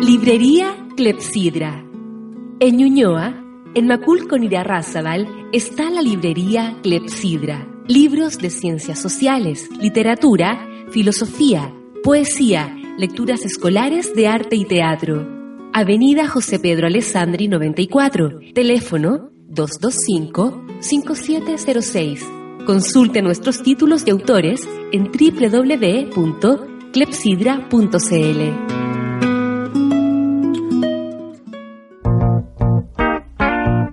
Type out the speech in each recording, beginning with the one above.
Librería Clepsidra. En Ñuñoa, en Macul con Irarrázaval, está la librería Clepsidra. Libros de ciencias sociales, literatura, filosofía, poesía, lecturas escolares de arte y teatro. Avenida José Pedro Alessandri 94, teléfono 225-5706. Consulte nuestros títulos y autores en www.clepsidra.cl.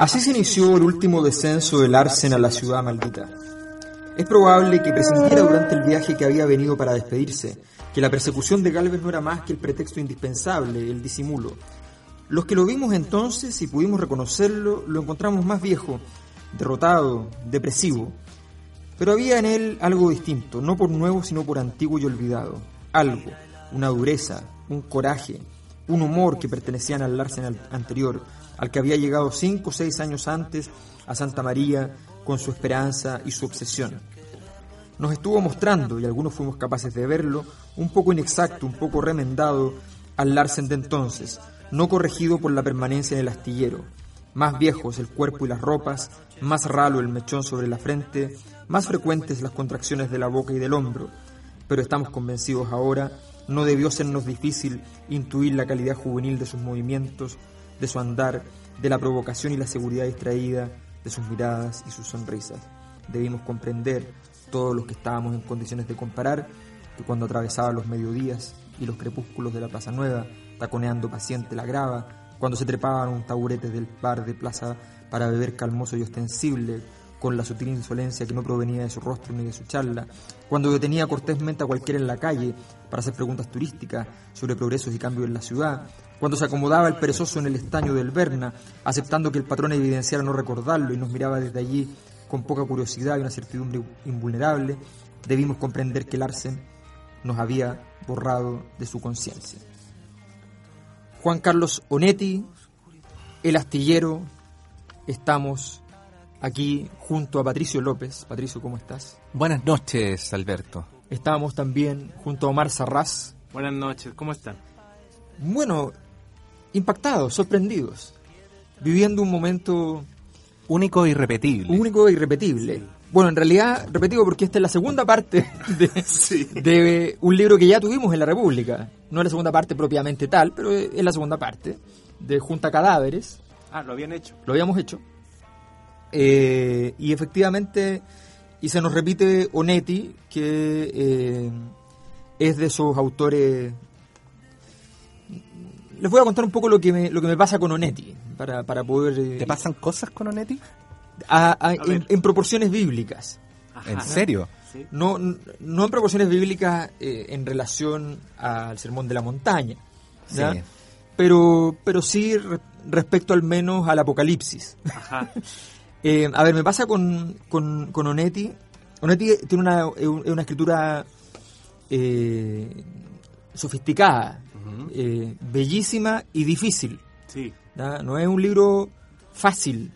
Así se inició el último descenso del Arsen a la ciudad maldita. Es probable que presintiera durante el viaje que había venido para despedirse que la persecución de Galvez no era más que el pretexto indispensable, el disimulo. Los que lo vimos entonces y pudimos reconocerlo, lo encontramos más viejo, derrotado, depresivo. Pero había en él algo distinto, no por nuevo, sino por antiguo y olvidado. Algo, una dureza, un coraje, un humor que pertenecían al Larsen anterior, al que había llegado cinco o seis años antes a Santa María con su esperanza y su obsesión. Nos estuvo mostrando, y algunos fuimos capaces de verlo, un poco inexacto, un poco remendado al Larsen de entonces, no corregido por la permanencia en el astillero. Más viejos el cuerpo y las ropas, más ralo el mechón sobre la frente, más frecuentes las contracciones de la boca y del hombro. Pero estamos convencidos ahora, no debió sernos difícil intuir la calidad juvenil de sus movimientos, de su andar, de la provocación y la seguridad distraída, de sus miradas y sus sonrisas. Debimos comprender, todos los que estábamos en condiciones de comparar, que cuando atravesaba los mediodías y los crepúsculos de la Plaza Nueva, taconeando paciente la grava, cuando se trepaban un taburete del bar de plaza para beber calmoso y ostensible, con la sutil insolencia que no provenía de su rostro ni de su charla, cuando detenía cortésmente a cualquiera en la calle para hacer preguntas turísticas sobre progresos y cambios en la ciudad, cuando se acomodaba el perezoso en el estaño del Berna, aceptando que el patrón evidenciara no recordarlo y nos miraba desde allí con poca curiosidad y una certidumbre invulnerable, debimos comprender que Larsen nos había borrado de su conciencia. Juan Carlos Onetti, el astillero, estamos aquí junto a Patricio López. Patricio, ¿cómo estás? Buenas noches, Alberto. Estamos también junto a Omar Sarraz. Buenas noches, ¿cómo están? Bueno, impactados, sorprendidos, viviendo un momento único e irrepetible. Único e irrepetible. Bueno, en realidad, repetido porque esta es la segunda parte de, de, un libro que ya tuvimos en la República. No es la segunda parte propiamente tal, pero es la segunda parte, de Junta Cadáveres. Ah, lo habían hecho. Lo habíamos hecho. Eh, y efectivamente, y se nos repite Onetti, que eh, es de esos autores les voy a contar un poco lo que me, lo que me pasa con Onetti, para, para poder... Eh, ¿Te pasan cosas con Onetti? en, proporciones bíblicas. ¿En serio? No, no en proporciones bíblicas eh, en relación al sermón de la montaña, Pero, pero sí respecto al menos al Apocalipsis. Eh, a ver, me pasa con, con, con Onetti. Onetti tiene una, una escritura sofisticada, eh, bellísima y difícil. Sí. No es un libro fácil.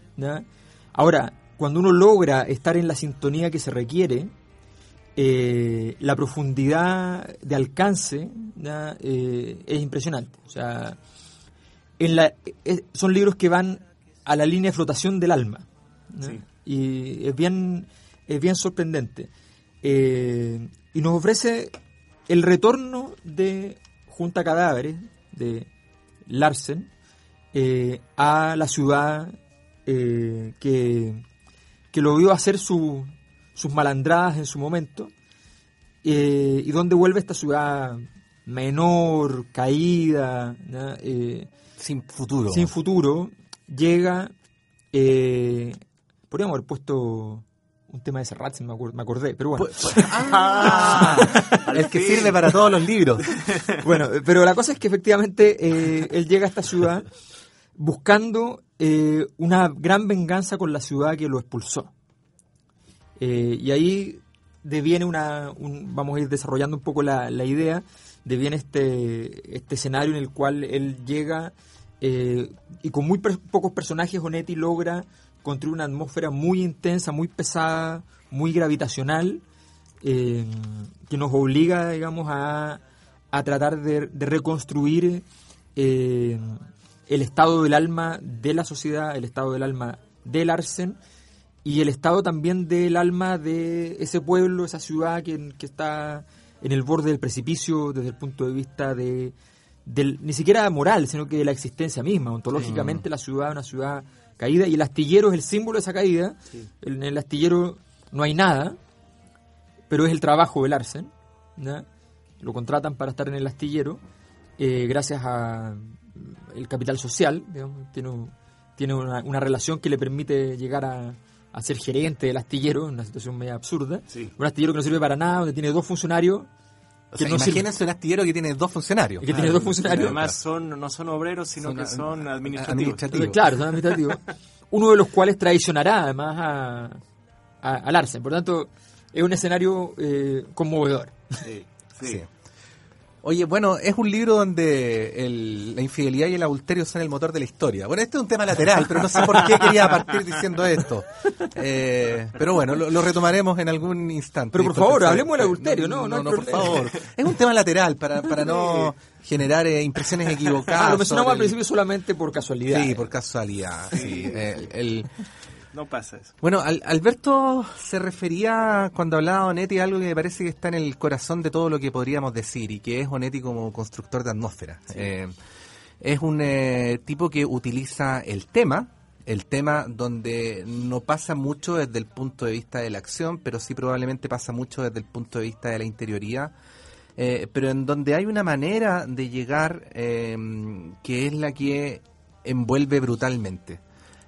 Ahora, cuando uno logra estar en la sintonía que se requiere, eh, la profundidad de alcance eh, es impresionante. O sea, en la, son libros que van a la línea de flotación del alma. Y es bien, es bien sorprendente. y nos ofrece el retorno de junta cadáveres de Larsen eh, a la ciudad eh, que, que, lo vio hacer sus malandradas en su momento eh, y donde vuelve esta ciudad menor, caída, sin futuro. Sin futuro, llega Eh, podríamos haber puesto un tema de Serrat, si me, me acordé, pero bueno. Ah, el que sirve para todos los libros. Bueno, pero la cosa es que efectivamente eh, él llega a esta ciudad buscando eh, una gran venganza con la ciudad que lo expulsó. Eh, y ahí deviene una, un- vamos a ir desarrollando un poco la, la idea, deviene este, este escenario en el cual él llega eh, y con muy per- pocos personajes Onetti logra construir una atmósfera muy intensa, muy pesada, muy gravitacional, eh, que nos obliga, digamos, a, a tratar de, de reconstruir eh, el estado del alma de la sociedad, el estado del alma del Arsen y el estado también del alma de ese pueblo, esa ciudad que, que está en el borde del precipicio desde el punto de vista de del, ni siquiera moral, sino que de la existencia misma. Ontológicamente la ciudad es una ciudad caída y el astillero es el símbolo de esa caída. En el astillero no hay nada, pero es el trabajo del Arsen. Lo contratan para estar en el astillero eh, gracias a mm, el capital social, digamos, tiene, tiene una, una relación que le permite llegar a, a ser gerente del astillero, una situación media absurda. Sí. Un astillero que no sirve para nada, donde tiene dos funcionarios. O que sea, no imagínense un astillero que tiene dos funcionarios. que tiene dos funcionarios. Además, son, no son obreros, sino Son que son administrativos. administrativos. Entonces, claro, son administrativos. Uno de los cuales traicionará además a, a. Por tanto, es un escenario eh, conmovedor. Sí, sí. Sí. Oye, bueno, es un libro donde el- la infidelidad y el adulterio son el motor de la historia. Bueno, este es un tema lateral, pero no sé por qué quería partir diciendo esto. Eh, pero bueno, lo, lo retomaremos en algún instante. Pero por favor, hablemos del adulterio, no, no hay por problema. favor. Es un tema lateral para, para no generar eh, impresiones equivocadas. Ah, lo mencionamos al principio solamente por casualidad. Sí, por casualidad. sí. El- el, No pasa eso. bueno, Al- Alberto se refería cuando hablaba de Onetti a algo que me parece que está en el corazón de todo lo que podríamos decir y que es Onetti como constructor de atmósfera. Eh, es un eh, tipo que utiliza el tema, el tema donde no pasa mucho desde el punto de vista de la acción, pero sí probablemente pasa mucho desde el punto de vista de la interioridad. eh, pero en donde hay una manera de llegar eh, que es la que envuelve brutalmente.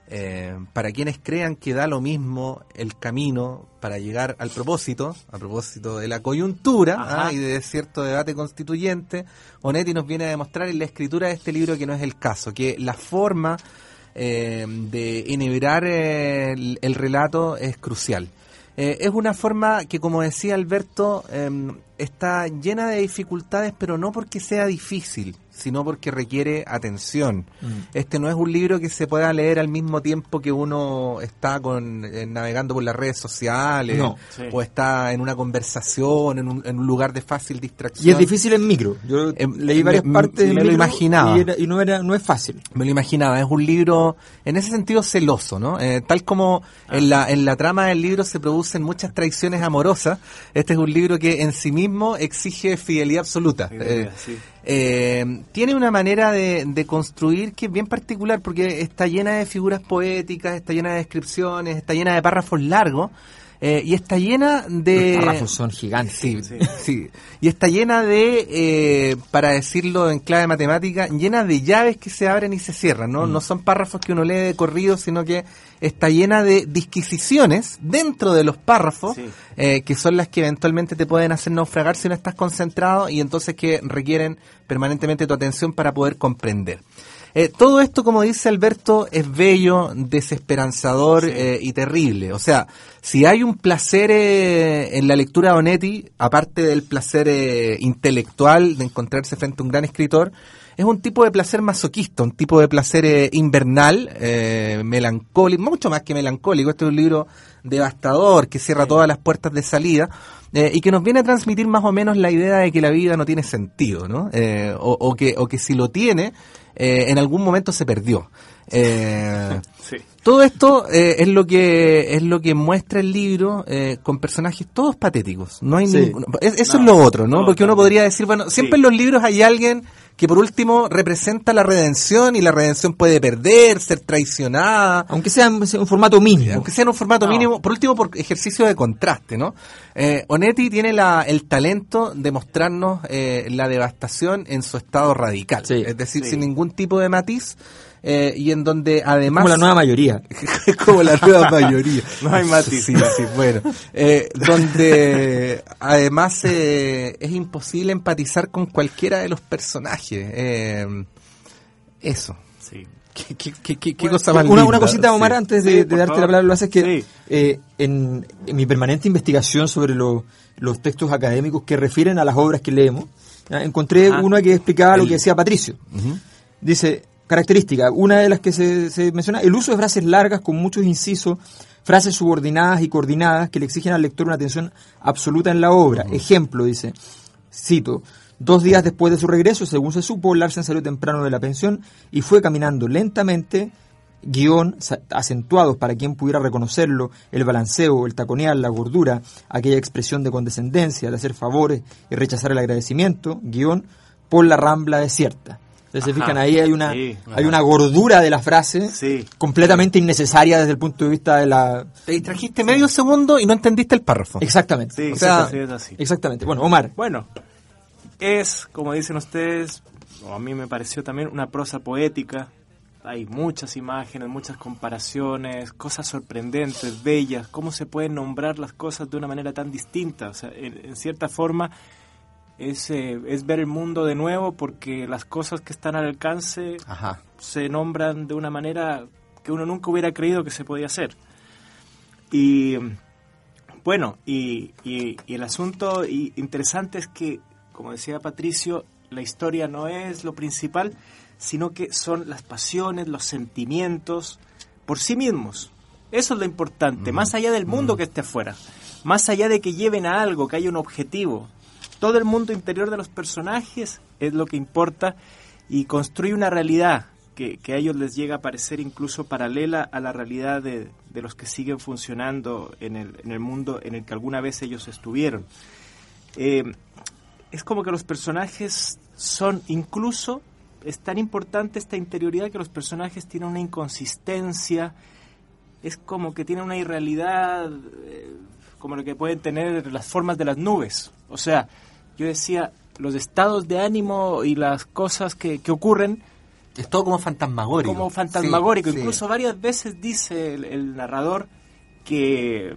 Eh, para quienes crean que da lo mismo el camino para llegar al propósito, a propósito de la coyuntura ah, y de cierto debate constituyente, Onetti nos viene a demostrar en la escritura de este libro que no es el caso, que la forma eh, de enhebrar eh, el, el relato es crucial. Eh, es una forma que, como decía Alberto, eh, está llena de dificultades, pero no porque sea difícil, sino porque requiere atención. Mm. Este no es un libro que se pueda leer al mismo tiempo que uno está con, eh, navegando por las redes sociales No. Sí. o está en una conversación, en un, en un lugar de fácil distracción. Y es difícil en micro. Yo Em, leí varias me- partes me en lo imaginaba. Y, era- y no, era, no es fácil. Me lo imaginaba, es un libro en ese sentido celoso, ¿no? Eh, tal como en la, en la trama del libro se producen muchas traiciones amorosas, este es un libro que en sí mismo exige fidelidad absoluta. Fidelidad, Eh, sí. Eh, tiene una manera de, de construir que es bien particular porque está llena de figuras poéticas, está llena de descripciones, está llena de párrafos largos eh, y está llena de... Los párrafos son gigantes. Sí, Sí. sí. Y está llena de, eh, para decirlo en clave matemática, llena de llaves que se abren y se cierran, ¿no? No son párrafos que uno lee de corrido, sino que está llena de disquisiciones dentro de los párrafos, Sí. eh, que son las que eventualmente te pueden hacer naufragar si no estás concentrado y entonces que requieren permanentemente tu atención para poder comprender. Eh, todo esto, como dice Alberto, es bello, desesperanzador eh, y terrible. O sea, si hay un placer eh, en la lectura de Onetti, aparte del placer eh, intelectual de encontrarse frente a un gran escritor, es un tipo de placer masoquista, un tipo de placer eh, invernal, eh, melancólico, mucho más que melancólico. Este es un libro devastador que cierra todas las puertas de salida eh, y que nos viene a transmitir más o menos la idea de que la vida no tiene sentido, ¿no? Eh, o, o que, o que si lo tiene, eh, en algún momento se perdió. Eh, Sí. todo esto eh, es lo que es lo que muestra el libro eh, con personajes todos patéticos. No hay Sí. ninguno- es- eso No, es lo otro, ¿no? no, Porque uno también. podría decir, bueno, siempre Sí. en los libros hay alguien que por último representa la redención y la redención puede perder, ser traicionada, Aunque sea en un formato mínimo. aunque sea en un formato No. mínimo, por último por ejercicio de contraste, ¿no? Eh, Onetti tiene la, el talento de mostrarnos eh, la devastación en su estado radical, Sí. es decir, Sí. sin ningún tipo de matiz, eh, y en donde además... Como la nueva mayoría. es como la nueva mayoría. No hay matiz. Sí, sí, bueno. Eh, donde además eh, es imposible empatizar con cualquiera de los personajes. Eh, eso. ¿Qué, qué, qué, qué- cosa más Una, linda? una cosita, Omar, Sí. antes Sí, de, darte favor. la palabra, lo haces que Sí. eh, en, en mi permanente investigación sobre lo- los textos académicos que refieren a las obras que leemos, ¿ya? encontré Ajá. uno que explicaba lo que decía Patricio. Dice, característica, una de las que se, se menciona, el uso de frases largas con muchos incisos, frases subordinadas y coordinadas que le exigen al lector una atención absoluta en la obra. Ejemplo, dice, cito, dos días después de su regreso, según se supo, Larsen salió temprano de la pensión y fue caminando lentamente, guion, acentuados para quien pudiera reconocerlo, el balanceo, el taconear, la gordura, aquella expresión de condescendencia, de hacer favores y rechazar el agradecimiento, guion, por la rambla desierta. Entonces, se fijan, ahí hay una, Sí. hay una gordura de la frase Sí. completamente innecesaria desde el punto de vista de la... Te distrajiste medio segundo y no entendiste el párrafo. Exactamente. Sí, O sea, sí, es así. Exactamente. Bueno, Omar. Bueno, es, como dicen ustedes, o a mí me pareció también una prosa poética. Hay muchas imágenes, muchas comparaciones, cosas sorprendentes, bellas, cómo se pueden nombrar las cosas de una manera tan distinta. O sea, en, en cierta forma es, eh, es ver el mundo de nuevo porque las cosas que están al alcance Ajá. se nombran de una manera que uno nunca hubiera creído que se podía hacer. Y bueno, y, y- y el asunto interesante es que, como decía Patricio, la historia no es lo principal, sino que son las pasiones, los sentimientos por sí mismos. Eso es lo importante, más allá del mundo que esté afuera, más allá de que lleven a algo, que haya un objetivo. Todo el mundo interior de los personajes es lo que importa y construye una realidad que, que a ellos les llega a parecer incluso paralela a la realidad de, de los que siguen funcionando en el, en el mundo en el que alguna vez ellos estuvieron. Eh, es como que los personajes son incluso, es tan importante esta interioridad que los personajes tienen una inconsistencia, es como que tienen una irrealidad, eh, como lo que pueden tener las formas de las nubes. O sea, yo decía, los estados de ánimo y las cosas que, que ocurren Es todo como fantasmagórico. como fantasmagórico. Sí, sí. Incluso varias veces dice el, el narrador que,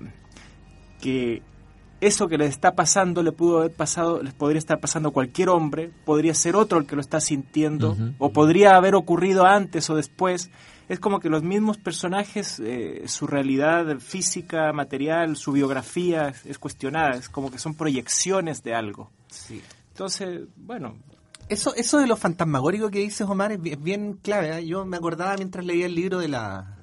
que eso que les está pasando le pudo haber pasado, les podría estar pasando a cualquier hombre, podría ser otro el que lo está sintiendo, o podría haber ocurrido antes o después. Es como que los mismos personajes, eh, su realidad física, material, su biografía es, es cuestionada, es como que son proyecciones de algo. Sí. Entonces, bueno, Eso, eso de lo fantasmagórico que dices, Omar, es bien, es bien clave. ¿eh? Yo me acordaba mientras leía el libro de la,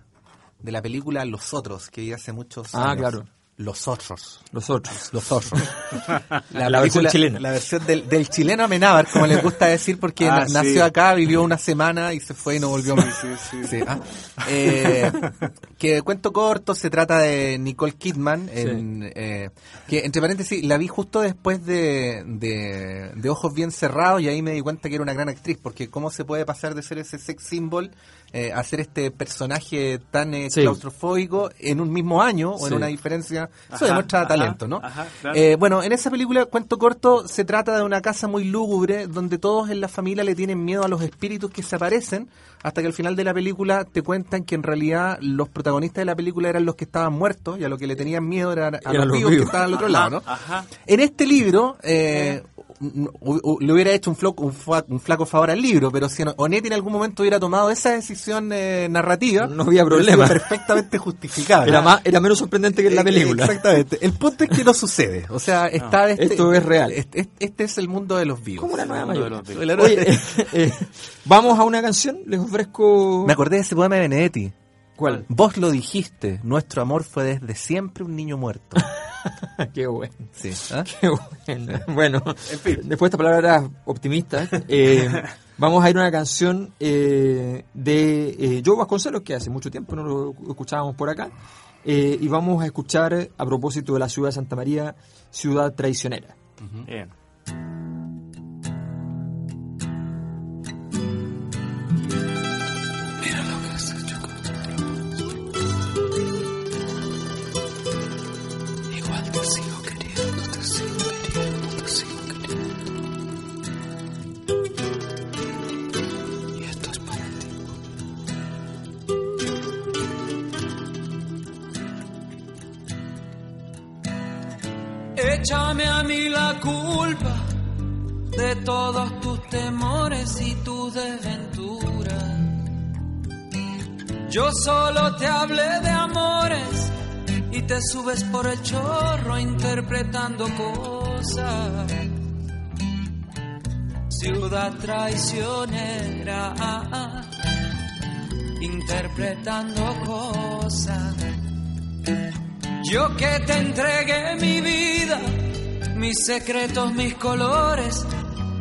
de la película Los Otros, que vi hace muchos Ah, años. claro. Los Otros. Los otros. Los Otros. La versión chilena. La versión del, del chileno Amenábar, como les gusta decir, porque Ah, sí. nació acá, vivió una semana y se fue y no volvió más. sí. Sí, ah. Eh, que cuento corto, se trata de Nicole Kidman, en, eh, que entre paréntesis la vi justo después de, de, de Ojos Bien Cerrados y ahí me di cuenta que era una gran actriz, porque cómo se puede pasar de ser ese sex symbol eh, a ser este personaje tan eh, Sí. claustrofóbico en un mismo año o en una diferencia, eso demuestra ajá, talento, ¿no? ajá, claro. Eh, bueno, en esa película, cuento corto, se trata de una casa muy lúgubre donde todos en la familia le tienen miedo a los espíritus que se aparecen, hasta que al final de la película te cuentan que en realidad los protagonistas de la película eran los que estaban muertos y a lo que le tenían miedo eran a los, los vivos que estaban al otro lado, ¿no? ajá. En este libro, eh, le hubiera hecho un, flaco, un, flaco favor al libro, pero si Onetti en algún momento hubiera tomado esa decisión eh, narrativa, No había problema. perfectamente justificable. Era, más, era menos sorprendente que en la Eh, película. Exactamente. El punto es que no sucede. O sea, está este, esto es real. Este, este es el mundo de los vivos. Como la nueva. Oye, eh, eh, vamos a una canción. Les ofrezco. Me acordé de ese poema de Benedetti. ¿Cuál? Vos lo dijiste, nuestro amor fue desde siempre un niño muerto. Qué bueno. Sí. ¿ah? Qué bueno. Bueno, después de esta palabra optimista, eh, vamos a ir a una canción eh, de eh, Joe Vasconcelos, que hace mucho tiempo no lo escuchábamos por acá. eh, y vamos a escuchar, a propósito de la ciudad de Santa María, Ciudad Traicionera. Bien. Culpa de todos tus temores y tus desventuras. Yo solo te hablé de amores y te subes por el chorro interpretando cosas. Ciudad traicionera, interpretando cosas. Yo que te entregué mi vida, mis secretos, mis colores,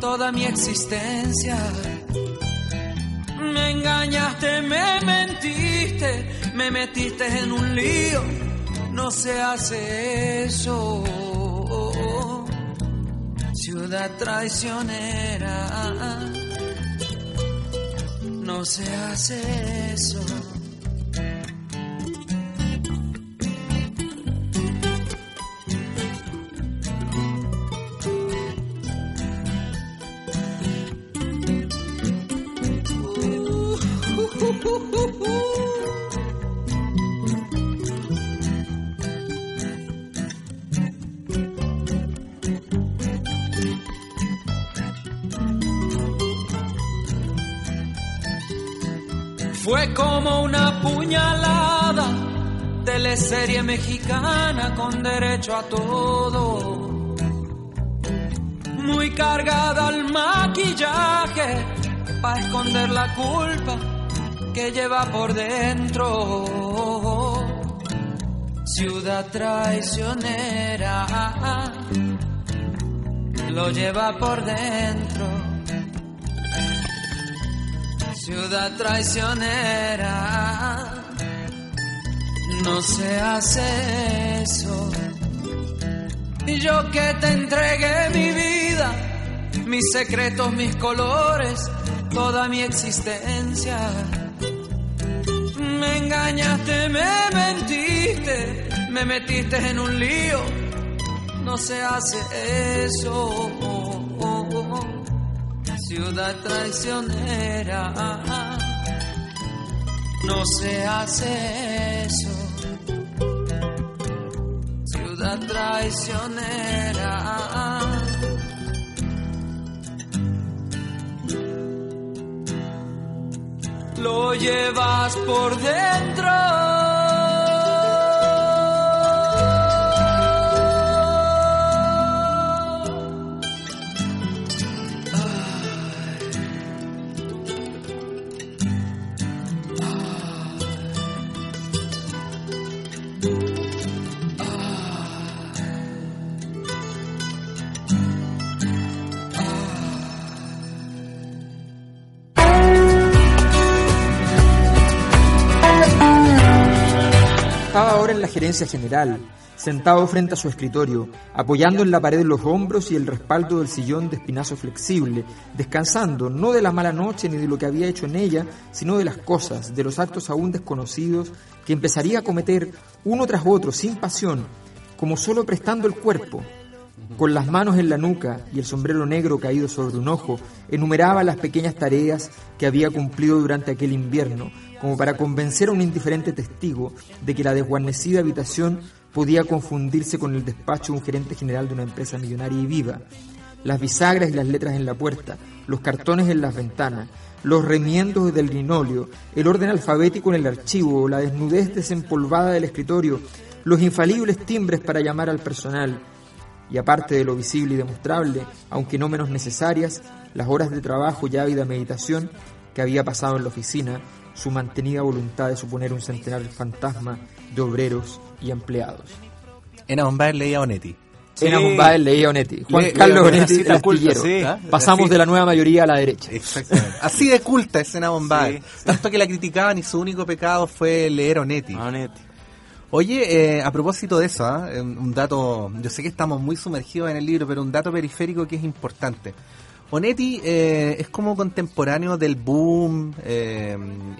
toda mi existencia. Me engañaste, me mentiste, me metiste en un lío. No se hace eso. Ciudad traicionera. No se hace eso. Teleserie mexicana con derecho a todo. Muy cargada al maquillaje, para esconder la culpa que lleva por dentro. Ciudad traicionera, lo lleva por dentro. Ciudad traicionera, no se hace eso. Y yo que te entregué mi vida, mis secretos, mis colores, toda mi existencia. Me engañaste, me mentiste, me metiste en un lío. No se hace eso. Ciudad traicionera, no se hace eso. Ciudad traicionera. Lo llevas por dentro. Estaba ahora en la gerencia general, sentado frente a su escritorio, apoyando en la pared los hombros y el respaldo del sillón de espinazo flexible, descansando no de la mala noche ni de lo que había hecho en ella, sino de las cosas, de los actos aún desconocidos que empezaría a cometer uno tras otro, sin pasión, como solo prestando el cuerpo. Con las manos en la nuca y el sombrero negro caído sobre un ojo, enumeraba las pequeñas tareas que había cumplido durante aquel invierno, como para convencer a un indiferente testigo de que la desguarnecida habitación podía confundirse con el despacho de un gerente general de una empresa millonaria y viva. Las bisagras y las letras en la puerta, los cartones en las ventanas, los remiendos del linóleo, el orden alfabético en el archivo, la desnudez desempolvada del escritorio, los infalibles timbres para llamar al personal, y aparte de lo visible y demostrable, aunque no menos necesarias, las horas de trabajo y ávida meditación que había pasado en la oficina, su mantenida voluntad de suponer un centenar fantasma de obreros y empleados. En Bombay leía Onetti. En Bombay leía Onetti. Juan Le- Carlos le- Onetti, el astillero. sí. ¿Ah? Pasamos Así- de la nueva mayoría a la derecha. Exactamente. Así de culta es Ena Bombay. Sí. Tanto que la criticaban y su único pecado fue leer Onetti. Onetti. Oye, eh, a propósito de eso, ¿ah? Eh, un dato, yo sé que estamos muy sumergidos en el libro, pero un dato periférico que es importante. Onetti eh, es como contemporáneo del boom eh,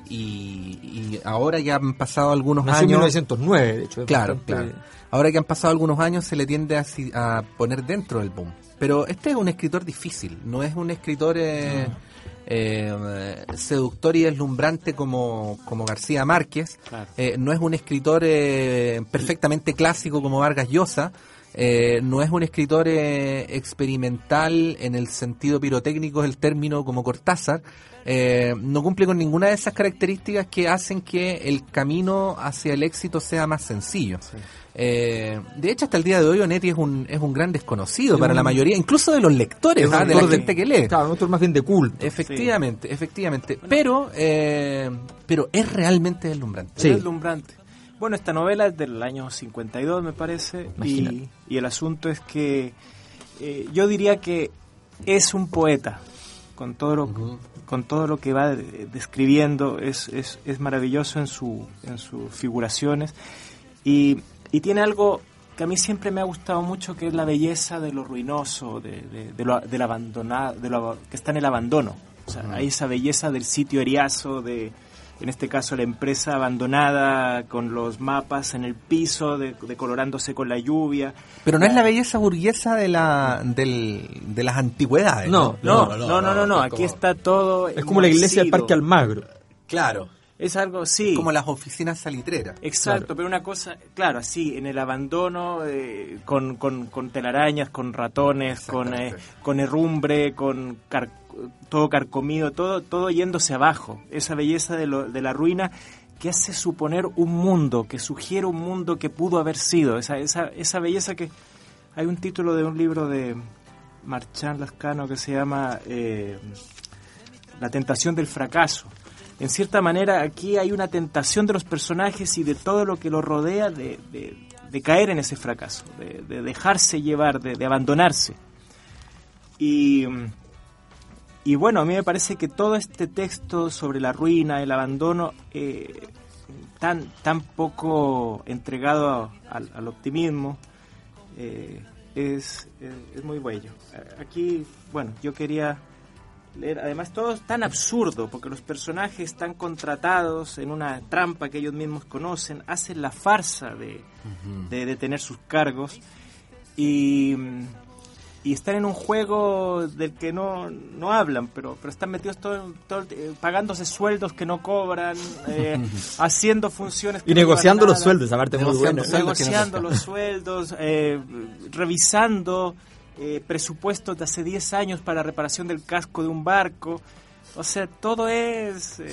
y, y ahora que han pasado algunos Nació en años... 1909, de hecho. Claro, bastante- claro. Ahora que han pasado algunos años se le tiende a, poner dentro del boom. Pero este es un escritor difícil, no es un escritor eh, eh, seductor y deslumbrante como, como García Márquez, Claro. Eh, no es un escritor eh, perfectamente clásico como Vargas Llosa, Eh, no es un escritor eh, experimental en el sentido pirotécnico del término como Cortázar. Eh, no cumple con ninguna de esas características que hacen que el camino hacia el éxito sea más sencillo. Eh, de hecho, hasta el día de hoy Onetti es un, es un gran desconocido Es para un- la mayoría, incluso de los lectores, Es ¿ah? de la de- gente que lee. Claro, un autor más bien de culto. Efectivamente, efectivamente. Pero, eh, pero es realmente deslumbrante. Sí. Es deslumbrante. Bueno, esta novela es del año 52, me parece, y, el asunto es que eh, yo diría que es un poeta, con todo lo, con todo lo que va de- describiendo, es, es, es maravilloso en, su, en sus figuraciones, y, y tiene algo que a mí siempre me ha gustado mucho, que es la belleza de lo ruinoso, de, de, de lo, del abandonado, de lo que está en el abandono. O sea, hay esa belleza del sitio eriazo, de, en este caso la empresa abandonada, con los mapas en el piso, de- decolorándose con la lluvia. Pero no es la belleza burguesa de, la, del, de las antigüedades. No, No, no, no, no, no, aquí está todo. Es como la iglesia del. Parque Almagro. Claro. Es algo, sí. Como las oficinas salitreras. Exacto, pero una cosa, claro, así, en el abandono, eh, con, con, con telarañas, con ratones, con, eh, con herrumbre, con car- todo carcomido, todo, todo yéndose abajo. Esa belleza de, lo- de la ruina que hace suponer un mundo, que sugiere un mundo que pudo haber sido. Esa, esa, esa belleza que... Hay un título de un libro de Marchand Lascano que se llama eh, La tentación del fracaso. En cierta manera, aquí hay una tentación de los personajes y de todo lo que los rodea de, de- caer en ese fracaso, de, de dejarse llevar, de, abandonarse. Y, y bueno, a mí me parece que todo este texto sobre la ruina, el abandono, eh, tan, tan poco entregado al, al optimismo, eh, es, es, muy bello. Aquí, bueno, yo quería leer, además todo es tan absurdo, porque los personajes están contratados en una trampa que ellos mismos conocen, hacen la farsa de, de, de tener sus cargos y, y están en un juego del que no, no hablan, pero, pero están metidos todo, todo el- eh, pagándose sueldos que no cobran, eh, haciendo funciones que Y no negociando los nada sueldos, aparte muy Negociando bueno. negociando los sueldos, eh, revisando eh, presupuestos de hace 10 años para reparación del casco de un barco. O sea, todo es eh,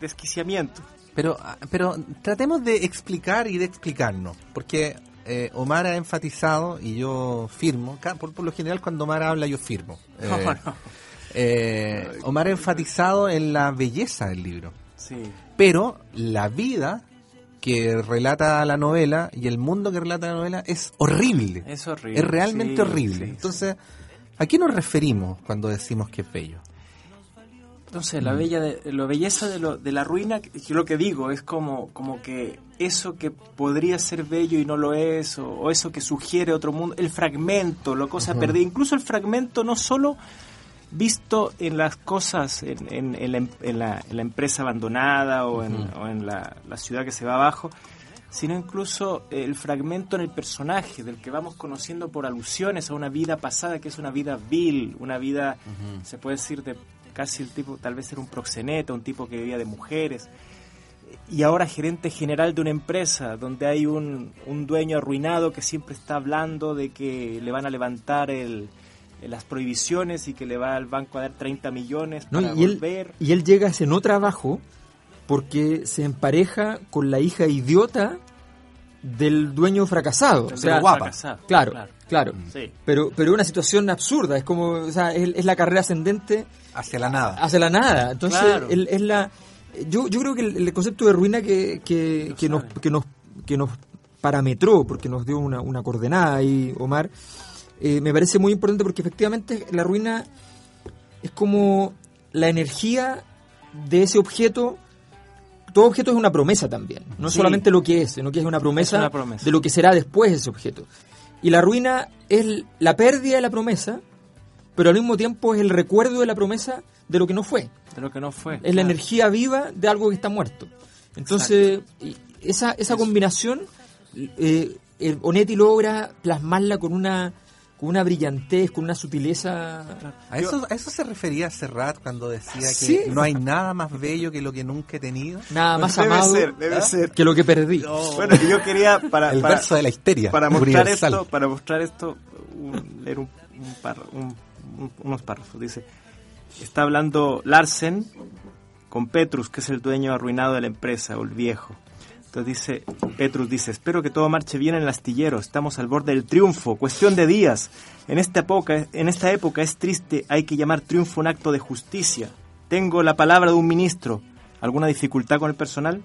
desquiciamiento. Pero, ah, pero tratemos de explicar y de explicarnos, porque eh, Omar ha enfatizado, y yo firmo, por, por lo general cuando Omar habla yo firmo. Eh, no. eh, Omar ha enfatizado en la belleza del libro, Sí. pero la vida que relata la novela y el mundo que relata la novela es horrible. Es horrible. Es realmente sí, horrible. sí. Entonces, ¿a qué nos referimos cuando decimos que es bello? Entonces, la, bella de, la belleza de, lo, de la ruina, que yo lo que digo es como, como que eso que podría ser bello y no lo es, o, o eso que sugiere otro mundo, el fragmento, la cosa perdida, incluso el fragmento no solo visto en las cosas, en, en- en la, en la- en la empresa abandonada o en, o en la, la ciudad que se va abajo, sino incluso el fragmento en el personaje, del que vamos conociendo por alusiones a una vida pasada, que es una vida vil, una vida, se puede decir, de casi el tipo, tal vez era un proxeneta, un tipo que vivía de mujeres, y ahora gerente general de una empresa, donde hay un, un dueño arruinado que siempre está hablando de que le van a levantar el, las prohibiciones y que le va al banco a dar 30 millones ¿no? para él, volver. y él llega a ese no trabajo porque se empareja con la hija idiota del dueño fracasado. O sea, guapa. fracasado, Claro, claro. claro. Sí. Pero, pero una situación absurda, es como, o sea, es, es la carrera ascendente Hacia la nada. hacia la nada. Entonces, Claro. él- es la, yo, yo creo que el, el concepto de ruina que, que, que nos, que, nos, que nos parametró, porque nos dio una, una coordenada ahí, Omar, eh, me parece muy importante porque efectivamente la ruina es como la energía de ese objeto. Todo objeto es una promesa también, no Sí. solamente lo que es, sino que es una promesa, Es una promesa. de lo que será después ese objeto. Y la ruina es la pérdida de la promesa, pero al mismo tiempo es el recuerdo de la promesa de lo que no fue. De lo que no fue. Es la energía viva de algo que está muerto. Entonces, esa, esa combinación, eh, el Onetti logra plasmarla con una con una brillantez, con una sutileza. ¿A eso, ¿A eso se refería Serrat cuando decía Sí. que no hay nada más bello que lo que nunca he tenido? Nada más Debe amado ser, debe ser. que lo que perdí. Bueno, yo quería para, El para- verso de la histeria para mostrar universal. esto, para mostrar esto, un- leer un, un párrafo- un- un- unos párrafos. Dice, está hablando Larsen con Petrus, que es el dueño arruinado de la empresa, o el viejo. Dice, Petrus dice, espero que todo marche bien en el astillero, estamos al borde del triunfo, cuestión de días. En esta época, en esta época es triste, hay que llamar triunfo un acto de justicia. Tengo la palabra de un ministro. ¿Alguna dificultad con el personal?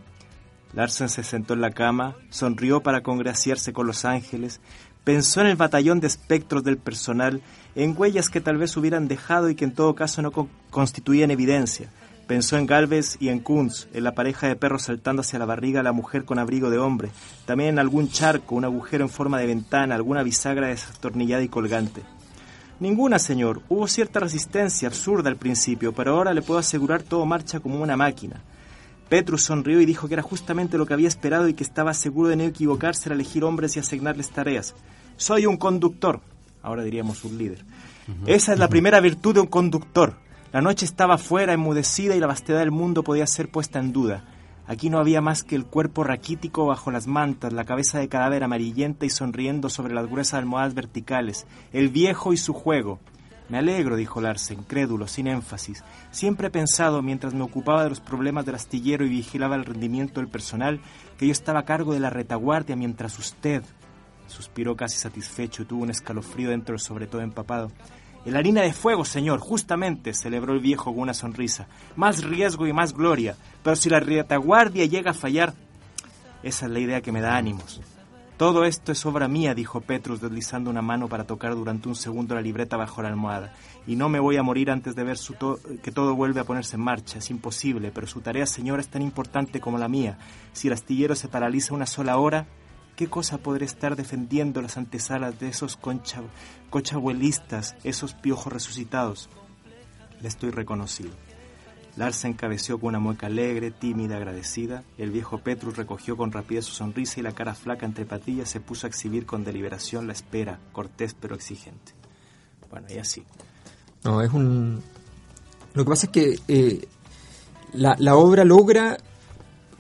Larsen se sentó en la cama, sonrió para congraciarse con los ángeles, pensó en el batallón de espectros del personal, en huellas que tal vez hubieran dejado y que en todo caso no con- constituían evidencia. Pensó en Galvez y en Kunz, en la pareja de perros saltando hacia la barriga de la mujer con abrigo de hombre, también en algún charco, un agujero en forma de ventana, alguna bisagra destornillada y colgante. Ninguna, señor. Hubo cierta resistencia absurda al principio, pero ahora le puedo asegurar todo marcha como una máquina. Petrus sonrió y dijo que era justamente lo que había esperado y que estaba seguro de no equivocarse al elegir hombres y asignarles tareas. Soy un conductor, ahora diríamos un líder. Esa es la primera virtud de un conductor. La noche estaba fuera, enmudecida y la vastedad del mundo podía ser puesta en duda. Aquí no había más que el cuerpo raquítico bajo las mantas, la cabeza de cadáver amarillenta y sonriendo sobre las gruesas almohadas verticales, el viejo y su juego. Me alegro, dijo Larsen, crédulo, sin énfasis. Siempre he pensado, mientras me ocupaba de los problemas del astillero y vigilaba el rendimiento del personal, que yo estaba a cargo de la retaguardia mientras usted, suspiró casi satisfecho y tuvo un escalofrío dentro sobre todo empapado. En la de fuego, señor, justamente, celebró el viejo con una sonrisa. Más riesgo y más gloria. Pero si la retaguardia llega a fallar, esa es la idea que me da ánimos. Todo esto es obra mía, dijo Petrus, deslizando una mano para tocar durante un segundo la libreta bajo la almohada. Y no me voy a morir antes de ver su que todo vuelve a ponerse en marcha. Es imposible, pero su tarea, señora, es tan importante como la mía. Si el astillero se paraliza una sola hora, ¿qué cosa podré estar defendiendo las antesalas de esos concha, cochabuelistas, esos piojos resucitados? Le estoy reconocido. Larsen cabeció con una mueca alegre, tímida, agradecida. El viejo Petrus recogió con rapidez su sonrisa y la cara flaca entre patillas se puso a exhibir con deliberación la espera, cortés pero exigente. Bueno, y así. No, es un... Lo que pasa es que eh, la, la obra logra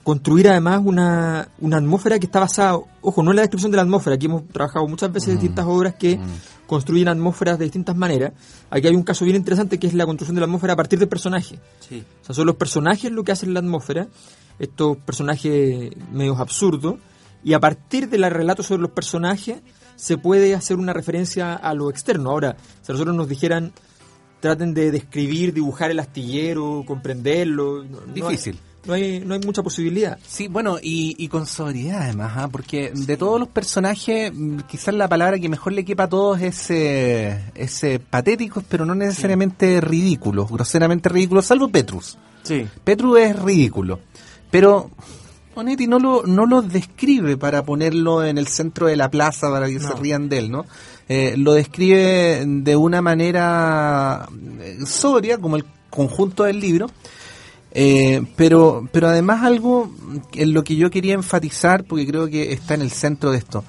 construir además una, una atmósfera que está basada, ojo, no en la descripción de la atmósfera, aquí hemos trabajado muchas veces distintas obras que construyen atmósferas de distintas maneras. Aquí hay un caso bien interesante que es la construcción de la atmósfera a partir del personaje. Sí. O sea, son los personajes lo que hacen la atmósfera, estos personajes medios absurdos, y a partir del relato sobre los personajes se puede hacer una referencia a lo externo. Ahora, si a nosotros nos dijeran, traten de describir, dibujar el astillero, comprenderlo, no- no hay- Difícil. No hay, no hay mucha posibilidad. Sí, bueno, y, y con sobriedad además, ¿ah? porque de todos los personajes, mm, quizás la palabra que mejor le quepa a todos es, eh, es eh, patéticos, pero no necesariamente ridículos, groseramente ridículos, salvo Petrus. Sí. Petrus es ridículo, pero Onetti no lo, no lo describe para ponerlo en el centro de la plaza para que se rían de él, ¿no? Eh, lo describe de una manera eh, sobria, como el conjunto del libro, eh, pero, pero además algo en lo que yo quería enfatizar, porque creo que está en el centro de esto.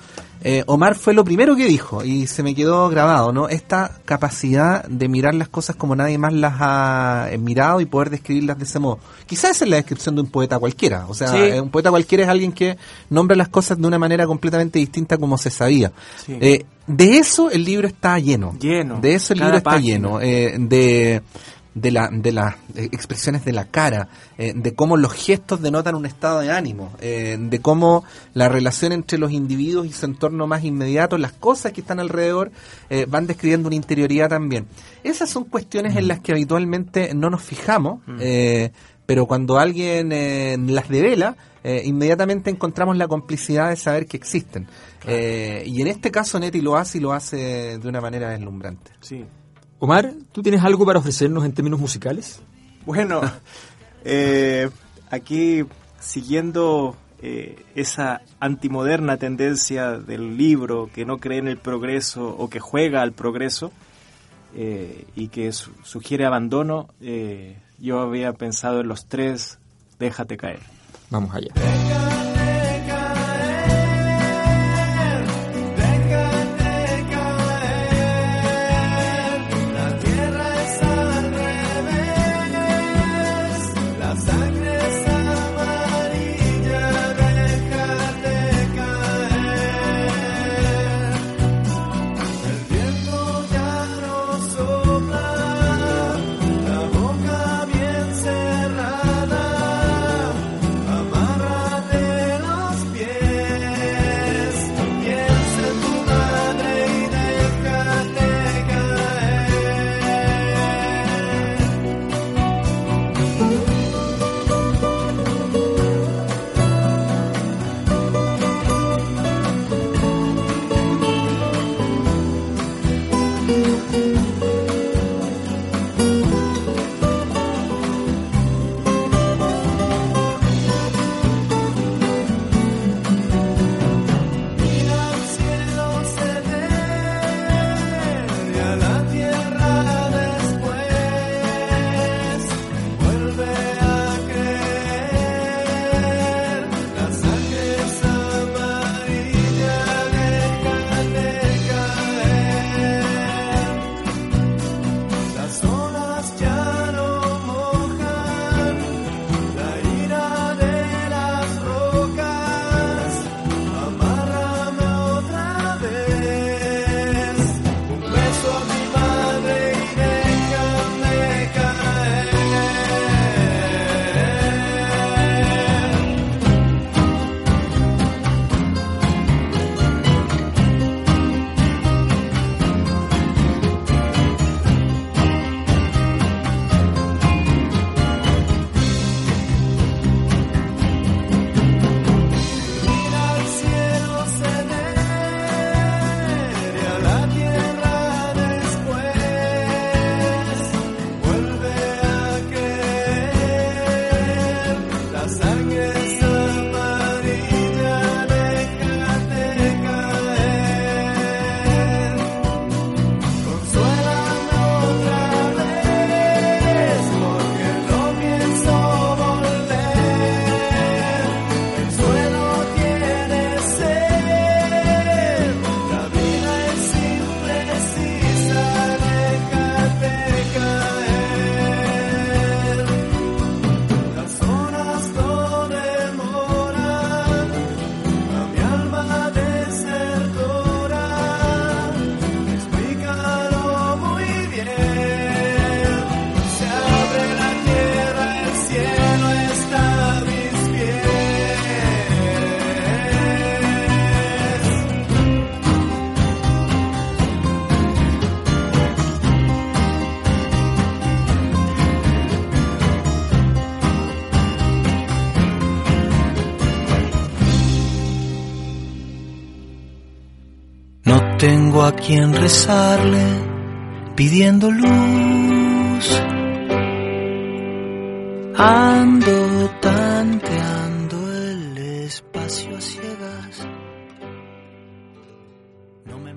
Eh, Omar fue lo primero que dijo y se me quedó grabado, ¿no? Esta capacidad de mirar las cosas como nadie más las ha eh, mirado y poder describirlas de ese modo. Quizás esa es la descripción de un poeta cualquiera. O sea, Sí. eh, un poeta cualquiera es alguien que nombra las cosas de una manera completamente distinta como se sabía. Sí. Eh, de eso el libro está lleno. Lleno. De eso el Cada libro está página. lleno. eh, de de, la, de las eh, expresiones de la cara, eh, de cómo los gestos denotan un estado de ánimo, eh, de cómo la relación entre los individuos y su entorno más inmediato, las cosas que están alrededor, eh, van describiendo una interioridad también. Esas son cuestiones en las que habitualmente no nos fijamos, eh, pero cuando alguien eh, las devela, inmediatamente encontramos la complicidad de saber que existen. Y en este caso Neti lo hace y lo hace de una manera deslumbrante. Sí. Omar, ¿tú tienes algo para ofrecernos en términos musicales? Bueno, eh, aquí siguiendo eh, esa antimoderna tendencia del libro que no cree en el progreso o que juega al progreso eh, y que su- sugiere abandono, yo había pensado en los tres, déjate caer. Vamos allá. Quien rezarle pidiendo luz. Ando tanteando el espacio a ciegas. No me.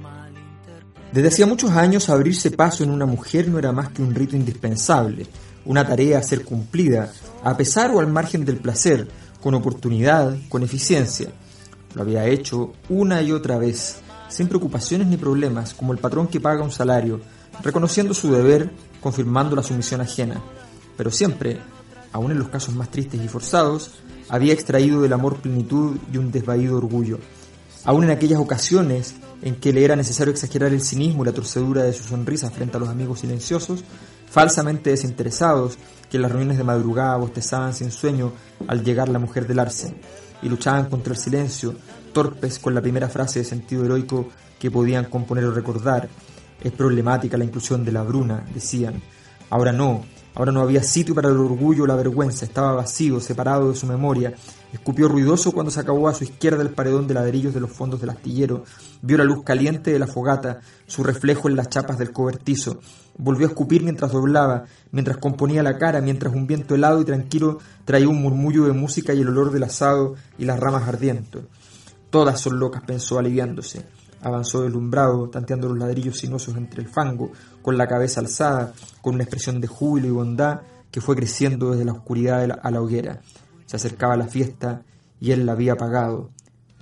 Desde hacía muchos años abrirse paso en una mujer no era más que un rito indispensable, una tarea a ser cumplida, a pesar o al margen del placer, con oportunidad, con eficiencia. Lo había hecho una y otra vez, sin preocupaciones ni problemas, como el patrón que paga un salario, reconociendo su deber, confirmando la sumisión ajena. Pero siempre, aun en los casos más tristes y forzados, había extraído del amor plenitud y un desvaído orgullo. Aun en aquellas ocasiones en que le era necesario exagerar el cinismo y la torcedura de su sonrisa frente a los amigos silenciosos, falsamente desinteresados, que en las reuniones de madrugada bostezaban sin sueño al llegar la mujer del Arce, y luchaban contra el silencio, torpes con la primera frase de sentido heroico que podían componer o recordar. Es problemática la inclusión de la bruna, decían. Ahora no, ahora no había sitio para el orgullo o la vergüenza, estaba vacío, separado de su memoria. Escupió ruidoso cuando se acabó a su izquierda el paredón de ladrillos de los fondos del astillero. Vio la luz caliente de la fogata, su reflejo en las chapas del cobertizo. Volvió a escupir mientras doblaba, mientras componía la cara, mientras un viento helado y tranquilo traía un murmullo de música y el olor del asado y las ramas ardientes. Todas son locas, pensó aliviándose. Avanzó deslumbrado, tanteando los ladrillos sinuosos entre el fango, con la cabeza alzada, con una expresión de júbilo y bondad que fue creciendo desde la oscuridad a la hoguera. Se acercaba la fiesta y él la había apagado.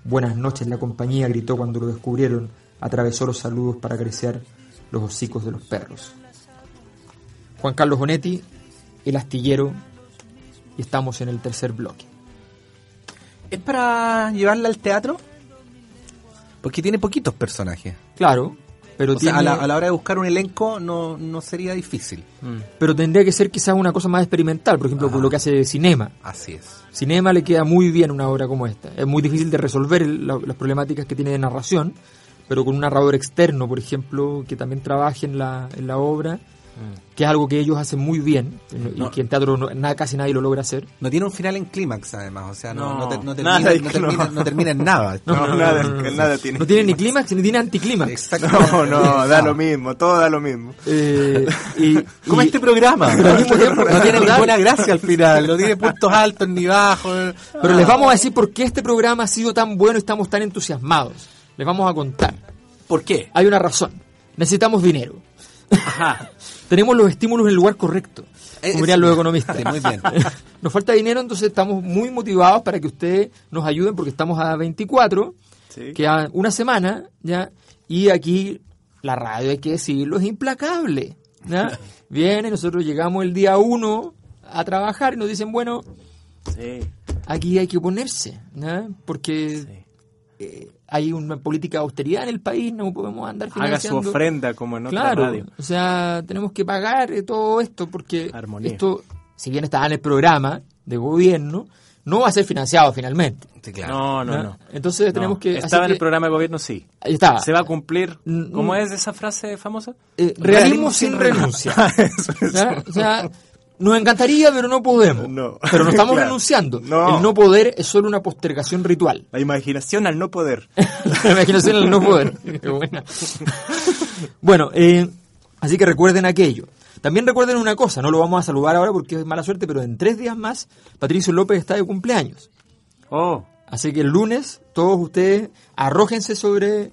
Buenas noches, la compañía gritó cuando lo descubrieron. Atravesó los saludos para acariciar los hocicos de los perros. Juan Carlos Bonetti, El Astillero, y estamos en el tercer bloque. ¿Es para llevarla al teatro? Porque tiene poquitos personajes. Claro, pero, O sea, tiene- a, la, a la hora de buscar un elenco no, no sería difícil. pero tendría que ser quizás una cosa más experimental, por ejemplo, con lo que hace Cinema. Así es. Cinema le queda muy bien una obra como esta. Es muy difícil de resolver el- la- las problemáticas que tiene de narración, pero con un narrador externo, por ejemplo, que también trabaje en la, en la obra, que es algo que ellos hacen muy bien y que en teatro no- nada, casi nadie lo logra hacer. No tiene un final en clímax, además. O sea, no, No, no, te- no nada termina, en nada. No, nada, tiene. No tiene ni clímax ni tiene anticlímax. Exacto. No, no, da lo mismo, todo da lo mismo. Eh, y, Como y- este programa. pero al mismo tiempo- no tiene ninguna gracia al final. No tiene puntos altos ni bajos. Pero les vamos a decir por qué este programa ha sido tan bueno y estamos tan entusiasmados. Les vamos a contar. ¿Por qué? Hay una razón. Necesitamos dinero. Tenemos los estímulos en el lugar correcto, Eh, como dirían sí. los economistas. Sí, muy bien. Nos falta dinero, entonces estamos muy motivados para que ustedes nos ayuden porque estamos a 24, Sí. queda una semana, ¿ya? Y aquí la radio, hay que decirlo, es implacable. ¿ya? Viene, nosotros llegamos el día 1 a trabajar y nos dicen, bueno, Sí. aquí hay que oponerse, ¿no? porque eh, hay una política de austeridad en el país, no podemos andar Haga su financiando. ofrenda como en otra claro, radio. o sea, tenemos que pagar eh, todo esto porque Armonía. esto, si bien está en el programa de gobierno, no va a ser financiado finalmente. Sí, claro. No, no, ¿no? no. Entonces tenemos No. que... Estaba así en el que- programa de gobierno, sí. Ahí estaba. ¿Se va a cumplir? ¿Cómo es esa frase famosa? Eh, realismo sin renuncia. ¿ya? O sea, nos encantaría, pero no podemos. No. Pero no estamos Claro. renunciando. No. El no poder es solo una postergación ritual. La imaginación al no poder. La imaginación al no poder. Qué buena. Bueno, eh, así que recuerden aquello. También recuerden una cosa, no lo vamos a saludar ahora porque es mala suerte, pero en tres días más Patricio López está de cumpleaños. Oh, Así que el lunes todos ustedes arrójense sobre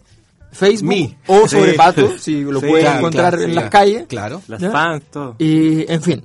Facebook o sobre Sí. Pato, si lo Sí, pueden claro, encontrar Claro, en sí, las calles. Claro. las fans, todo. Y, en fin,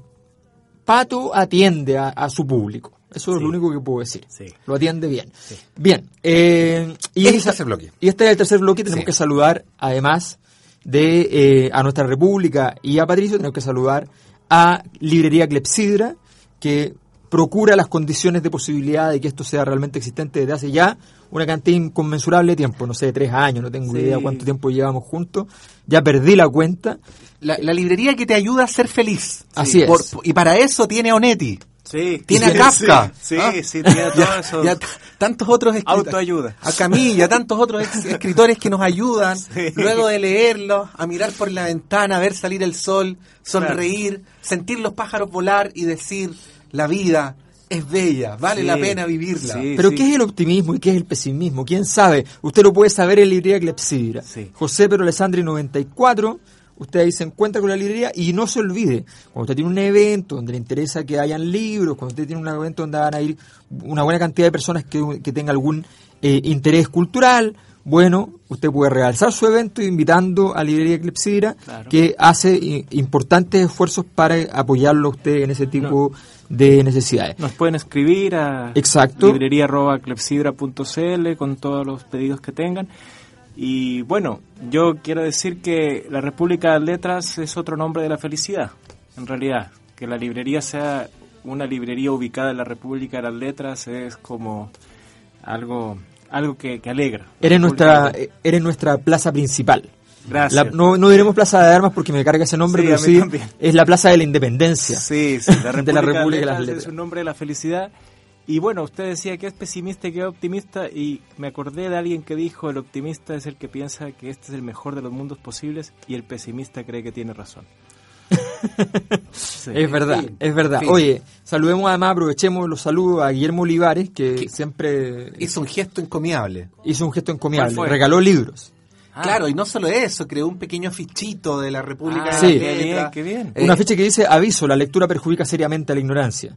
Pato atiende a, a su público. Eso es lo único que puedo decir. Sí. Lo atiende bien. Bien. eh, y, Este es el bloque. y este es el tercer bloque. Tenemos que saludar, además de eh, a nuestra República y a Patricio, tenemos que saludar a Librería Clepsidra, que procura las condiciones de posibilidad de que esto sea realmente existente desde hace ya una cantidad inconmensurable de tiempo, no sé, tres años, no tengo Sí. idea cuánto tiempo llevamos juntos, ya perdí la cuenta, La, la librería que te ayuda a ser feliz. Así es. Por- y para eso tiene a Onetti. Sí. Tiene a Kafka. Sí, ¿Ah? sí, sí, tiene todo eso. Y a t- tantos otros escritores. Autoayuda. A Camilla, tantos otros ex- escritores que nos ayudan, Sí. luego de leerlos, a mirar por la ventana, a ver salir el sol, sonreír, sentir los pájaros volar y decir, la vida es bella, vale Sí, la pena vivirla. sí. Pero ¿qué es el optimismo y qué es el pesimismo? ¿Quién sabe? Usted lo puede saber en librería Clepsidra. Sí. José Pedro Alessandri 94. Usted ahí se encuentra con la librería y no se olvide, cuando usted tiene un evento donde le interesa que hayan libros, cuando usted tiene un evento donde van a ir una buena cantidad de personas que, que tengan algún eh, interés cultural, bueno, usted puede realzar su evento invitando a Librería Clepsidra, Claro. que hace i- importantes esfuerzos para apoyarlo a usted en ese tipo de necesidades. Nos pueden escribir a Exacto. librería.clepsidra.cl con todos los pedidos que tengan. Y bueno, yo quiero decir que la República de las Letras es otro nombre de la felicidad, en realidad. Que la librería sea una librería ubicada en la República de las Letras es como algo algo que, que alegra. Eres nuestra, de- eres nuestra plaza principal. Gracias. La- no, no diremos Plaza de Armas porque me carga ese nombre, Sí, pero sí también. es la Plaza de la Independencia. Sí, sí, la República, de la República de las Letras es un nombre de la felicidad. Y bueno, usted decía que es pesimista y que es optimista y me acordé de alguien que dijo, el optimista es el que piensa que este es el mejor de los mundos posibles y el pesimista cree que tiene razón. Sí. Es verdad, fin, es verdad. fin. Oye, saludemos además, aprovechemos los saludos a Guillermo Olivares, que ¿Qué? siempre Hizo un gesto encomiable. hizo un gesto encomiable, regaló libros. Ah. Claro, y no solo eso, creó un pequeño fichito de la República Ah, de Sí. qué bien, qué bien. Eh, Una ficha que dice, aviso, la lectura perjudica seriamente a la ignorancia.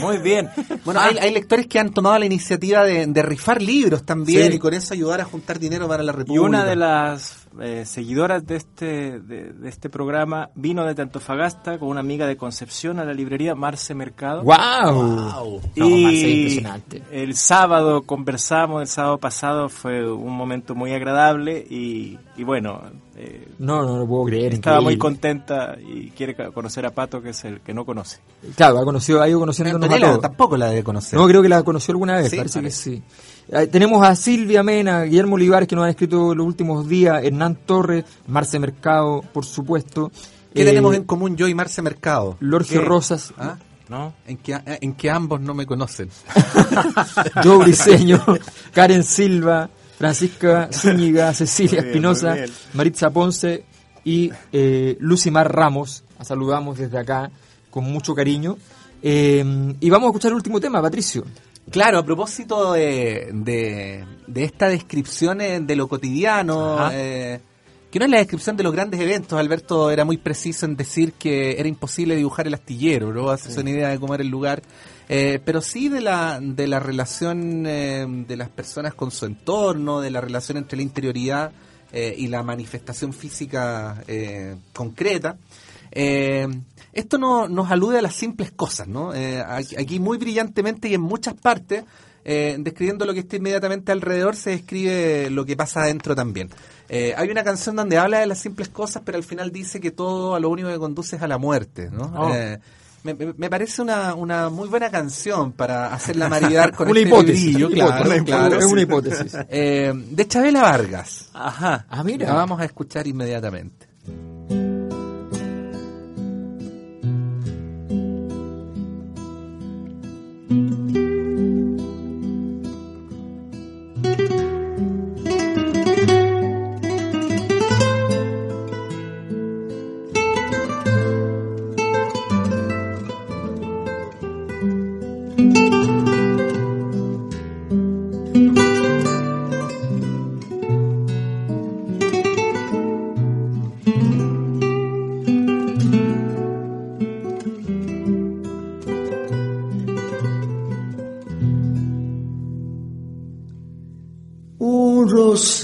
Muy bien. Bueno, hay, hay lectores que han tomado la iniciativa de, de rifar libros también Sí. y con eso ayudar a juntar dinero para la Y República. una de las eh, seguidoras de este, de, de este programa vino de Antofagasta con una amiga de Concepción a la librería Marce Mercado. ¡Wow! Wow. No, Marce, y impresionante. el sábado conversamos, el sábado pasado fue un momento muy agradable y, y bueno, eh, No, no lo puedo creer. estaba muy contenta y quiere conocer a Pato, que es el que no conoce. Claro, ha conocido, ha ido conociéndonos a tampoco la debe conocer. No, creo que la conoció alguna vez, Sí, parece, parece. que sí. Eh, tenemos a Silvia Mena, Guillermo Olivares, que nos han escrito los últimos días, Hernán Torres, Marce Mercado, por supuesto. ¿Qué eh, tenemos en común yo y Marce Mercado? Lorgio ¿Qué? Rosas, ¿Ah? ¿No? En que, en que ambos no me conocen. Joe Briseño, Karen Silva, Francisca Zúñiga, Cecilia bien, Espinosa. Maritza Ponce y eh, Lucimar Ramos. La saludamos desde acá con mucho cariño. Eh, y vamos a escuchar el último tema, Patricio. Claro, a propósito de, de, de esta descripción eh, de lo cotidiano, eh, que no es la descripción de los grandes eventos, Alberto era muy preciso en decir que era imposible dibujar el astillero, ¿no? Haces una idea de cómo era el lugar, eh, pero sí de la, de la relación eh, de las personas con su entorno, de la relación entre la interioridad eh, y la manifestación física eh, concreta. Esto no, nos alude a las simples cosas, ¿no? Eh, aquí, muy brillantemente y en muchas partes, eh, describiendo lo que está inmediatamente alrededor, se describe lo que pasa adentro también. Eh, hay una canción donde habla de las simples cosas, pero al final dice que todo a lo único que conduce es a la muerte, ¿no? Oh. Eh, me, me- parece una, una muy buena canción para hacerla maridar con una este hipótesis, claro, hipótesis, claro. es una hipótesis. Eh, de Chabela Vargas. Ajá. Ah, mira. La vamos a escuchar inmediatamente.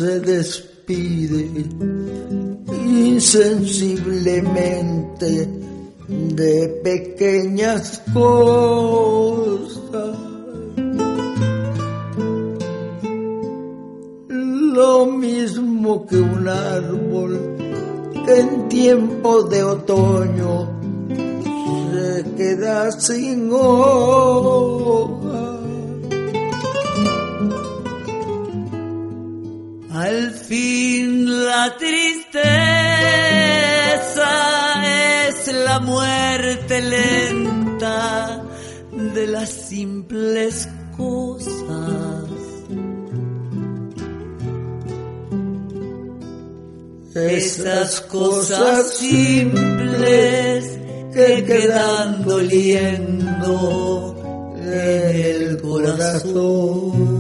Se despide insensiblemente de pequeñas cosas. Cosas. Esas cosas simples que quedan doliendo en el corazón.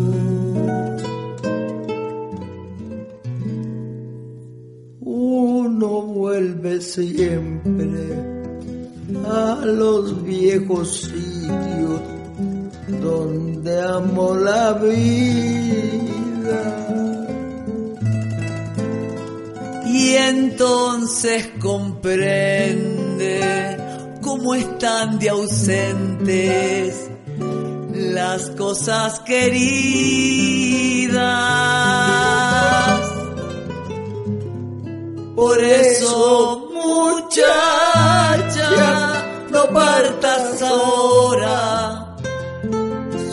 Uno vuelve siempre a los viejos sitios donde amo la vida. Y entonces comprende cómo están de ausentes las cosas queridas. Por eso, muchacha, no partas ahora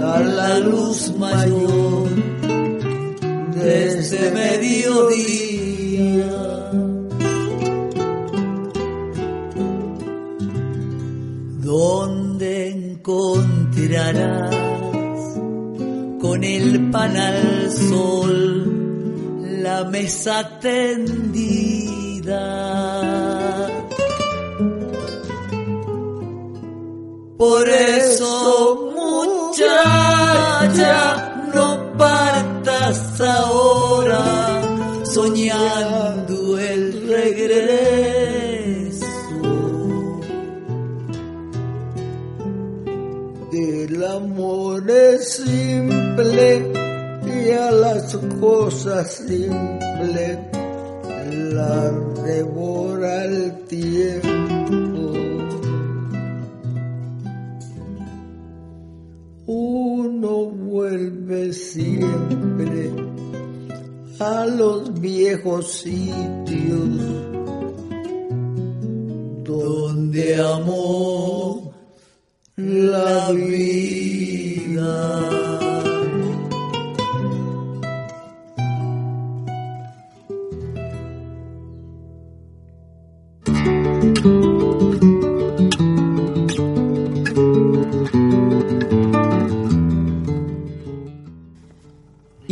a la luz mayor de este mediodía. donde encontrarás con el pan al sol la mesa tendida. Cosas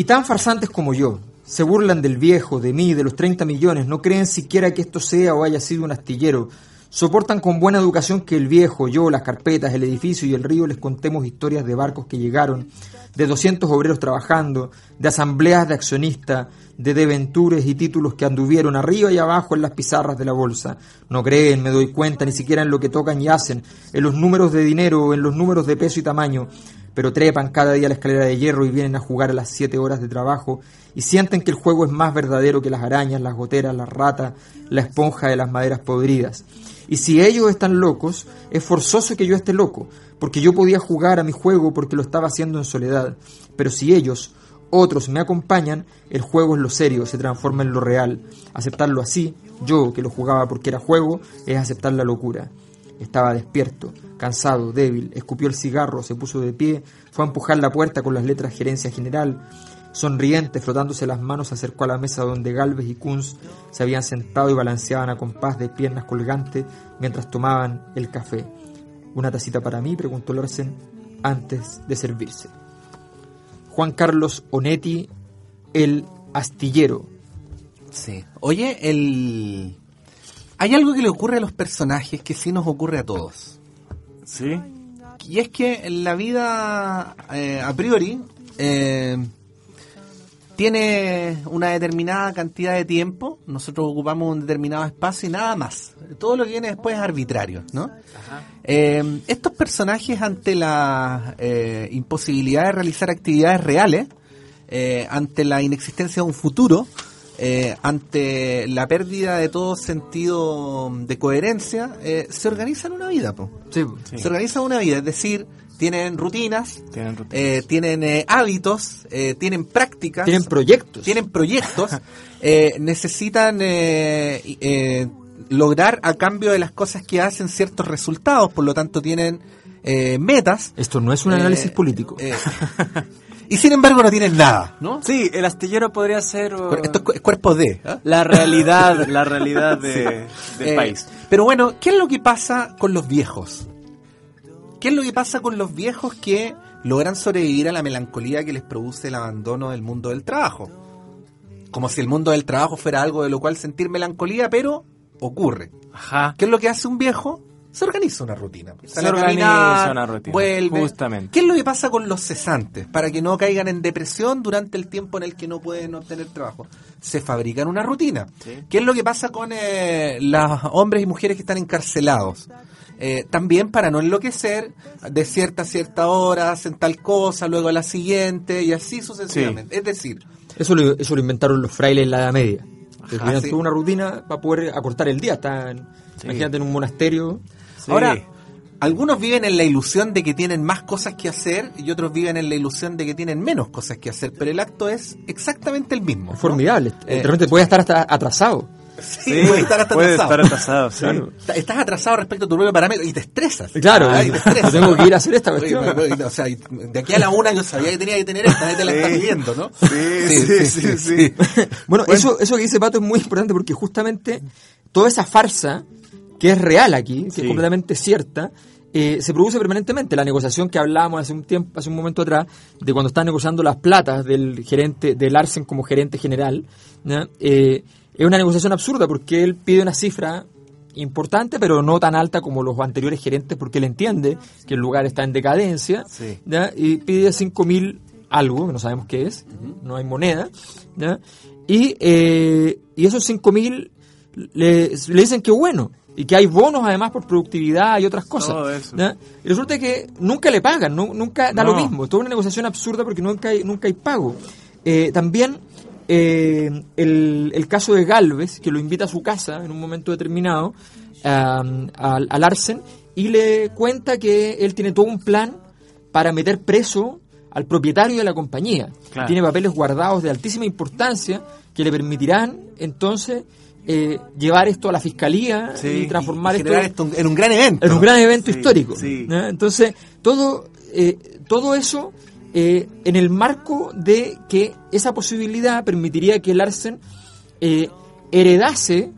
tan farsantes como yo, se burlan del viejo, de mí, de los 30 millones, no creen siquiera que esto sea o haya sido un astillero, soportan con buena educación que el viejo, yo, las carpetas, el edificio y el río les contemos historias de barcos que llegaron, de 200 obreros trabajando, de asambleas de accionistas, de deventures y títulos que anduvieron arriba y abajo en las pizarras de la bolsa. No creen, me doy cuenta, ni siquiera en lo que tocan y hacen, en los números de dinero, en los números de peso y tamaño, pero trepan cada día la escalera de hierro y vienen a jugar a las siete horas de trabajo y sienten que el juego es más verdadero que las arañas, las goteras, las ratas, la esponja de las maderas podridas. Y si ellos están locos, es forzoso que yo esté loco, porque yo podía jugar a mi juego porque lo estaba haciendo en soledad. Pero si ellos, otros, me acompañan, el juego es lo serio, se transforma en lo real. Aceptarlo así, yo que lo jugaba porque era juego, es aceptar la locura. Estaba despierto, cansado, débil, escupió el cigarro, se puso de pie, fue a empujar la puerta con las letras Gerencia General. Sonriente, frotándose las manos, se acercó a la mesa donde Galvez y Kunz se habían sentado y balanceaban a compás de piernas colgantes mientras tomaban el café. ¿Una tacita para mí? preguntó Lorsen antes de servirse. Juan Carlos Onetti, el astillero. Sí. Oye, el... Hay algo que le ocurre a los personajes que sí nos ocurre a todos. ¿Sí? Y es que la vida, eh, a priori, eh, tiene una determinada cantidad de tiempo, nosotros ocupamos un determinado espacio y nada más. Todo lo que viene después es arbitrario, ¿no? Eh, estos personajes ante la eh, imposibilidad de realizar actividades reales, eh, ante la inexistencia de un futuro, eh, ante la pérdida de todo sentido de coherencia, eh, se organizan una vida, po. Sí, Se organizan una vida, es decir, tienen rutinas, Tienen rutinas. eh, tienen eh, hábitos, eh, tienen prácticas, Tienen proyectos. tienen proyectos, eh, necesitan eh, eh, lograr a cambio de las cosas que hacen ciertos resultados, por lo tanto tienen eh, metas. Esto no es un Eh, análisis político. Y sin embargo no tienen nada, ¿no? Sí, el astillero podría ser uh, Esto es cu- es cuerpo de. ¿ah? la realidad, la realidad de- del Eh, país. Pero bueno, ¿qué es lo que pasa con los viejos? ¿Qué es lo que pasa con los viejos que logran sobrevivir a la melancolía que les produce el abandono del mundo del trabajo? Como si el mundo del trabajo fuera algo de lo cual sentir melancolía, pero ocurre. Ajá. ¿Qué es lo que hace un viejo? Se organiza una rutina. A organiza caminar, una rutina, Vuelve. justamente. ¿Qué es lo que pasa con los cesantes? Para que no caigan en depresión durante el tiempo en el que no pueden obtener trabajo. Se fabrican una rutina. Sí. ¿Qué es lo que pasa con eh, los hombres y mujeres que están encarcelados? Eh, también para no enloquecer, de cierta a cierta hora hacen tal cosa, luego a la siguiente y así sucesivamente. Es decir, Eso lo, eso lo inventaron los frailes en la Edad Media. Que Ajá, tenían sí. toda una rutina para poder acortar el día. Están, Imagínate en un monasterio. Sí. Ahora, algunos viven en la ilusión de que tienen más cosas que hacer y otros viven en la ilusión de que tienen menos cosas que hacer, pero el acto es exactamente el mismo. Es ¿no? formidable. Eh, de repente puede estar hasta atrasado. Sí, puede estar hasta puede atrasado. estar atrasado, sí. Claro. Estás atrasado respecto a tu propio parámetro y te estresas. Claro, Ah, y te estresas. yo tengo que ir a hacer esta cuestión. o sea, de aquí a la una yo sabía que tenía que tener esta, te la Sí. está pidiendo, ¿no? Sí, sí, sí, sí. Bueno, Eso, eso que dice Pato es muy importante porque justamente toda esa farsa, que es real aquí, que Sí. es completamente cierta, eh, se produce permanentemente. La negociación que hablábamos hace un tiempo, hace un momento atrás, de cuando están negociando las platas del gerente, del Larsen como gerente general. Eh, es una negociación absurda porque él pide una cifra importante, pero no tan alta como los anteriores gerentes, porque él entiende que el lugar está en decadencia, Sí. ¿ya? y pide 5 mil algo, que no sabemos qué es, no hay moneda, ¿ya? Y, eh, y esos 5 mil le, le dicen que bueno, y que hay bonos además por productividad y otras cosas. Todo eso. ¿ya? Y resulta que nunca le pagan, nu- nunca da lo mismo, es toda una negociación absurda porque nunca hay, nunca hay pago. Eh, también eh, el, el caso de Galvez, que lo invita a su casa en un momento determinado, am, al, al Arsen, y le cuenta que él tiene todo un plan para meter preso al propietario de la compañía. Claro. Tiene papeles guardados de altísima importancia que le permitirán entonces eh, llevar esto a la fiscalía Sí, y transformar Y esto en un gran evento. en un gran evento Sí, histórico. sí. ¿no? Entonces, todo, eh, todo eso eh, en el marco de que esa posibilidad permitiría que Larsen eh, heredase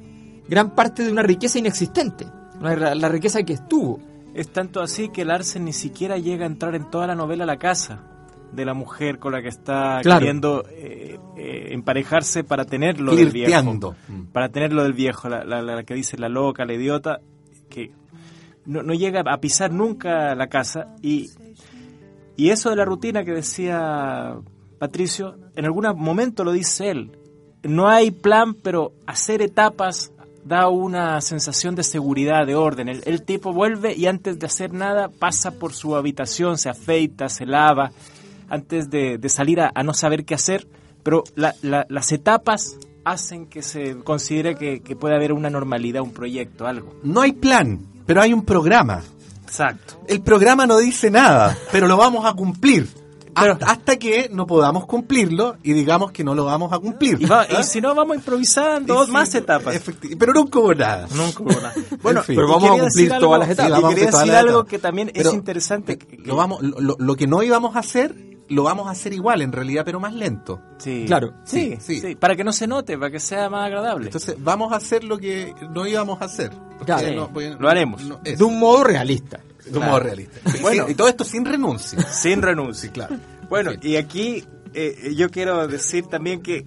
gran parte de una riqueza inexistente, la, la riqueza que estuvo. Es tanto así que Larsen ni siquiera llega a entrar en toda la novela a la casa de la mujer con la que está Claro. queriendo eh, eh, emparejarse para tener lo del viejo. Mm. Para tener lo del viejo, la, la- la que dice la loca, la idiota, que no, no llega a pisar nunca la casa. Y, y eso de la rutina que decía Patricio, en algún momento lo dice él. No hay plan, pero hacer etapas da una sensación de seguridad, de orden. El, el tipo vuelve y antes de hacer nada pasa por su habitación, se afeita, se lava, antes de, de salir a, a no saber qué hacer. Pero la- la- las etapas hacen que se considere que, que puede haber una normalidad, un proyecto, algo. No hay plan, pero hay un programa. Exacto. El programa no dice nada, pero lo vamos a cumplir. Pero- hasta, hasta que no podamos cumplirlo y digamos que no lo vamos a cumplir. Y, va- ¿Ah? y si no, vamos improvisando, Y dos más etapas. Pero nunca hubo nada. Nunca hubo nada. Bueno, En fin. Pero vamos a cumplir todas algo- las etapas. y quería decir algo que también Pero es interesante. que- Lo, vamos, lo- lo que no íbamos a hacer, lo vamos a hacer igual en realidad, pero más lento. Sí. Claro. Sí, Sí, sí, sí. Para que no se note, para que sea más agradable. Entonces vamos a hacer lo que no íbamos a hacer. Claro. Sí, no, pues, lo haremos. no. De un modo realista. De un modo realista. Bueno. Y todo esto sin renuncia. Sin renuncia. claro. Bueno, y aquí eh, yo quiero decir también que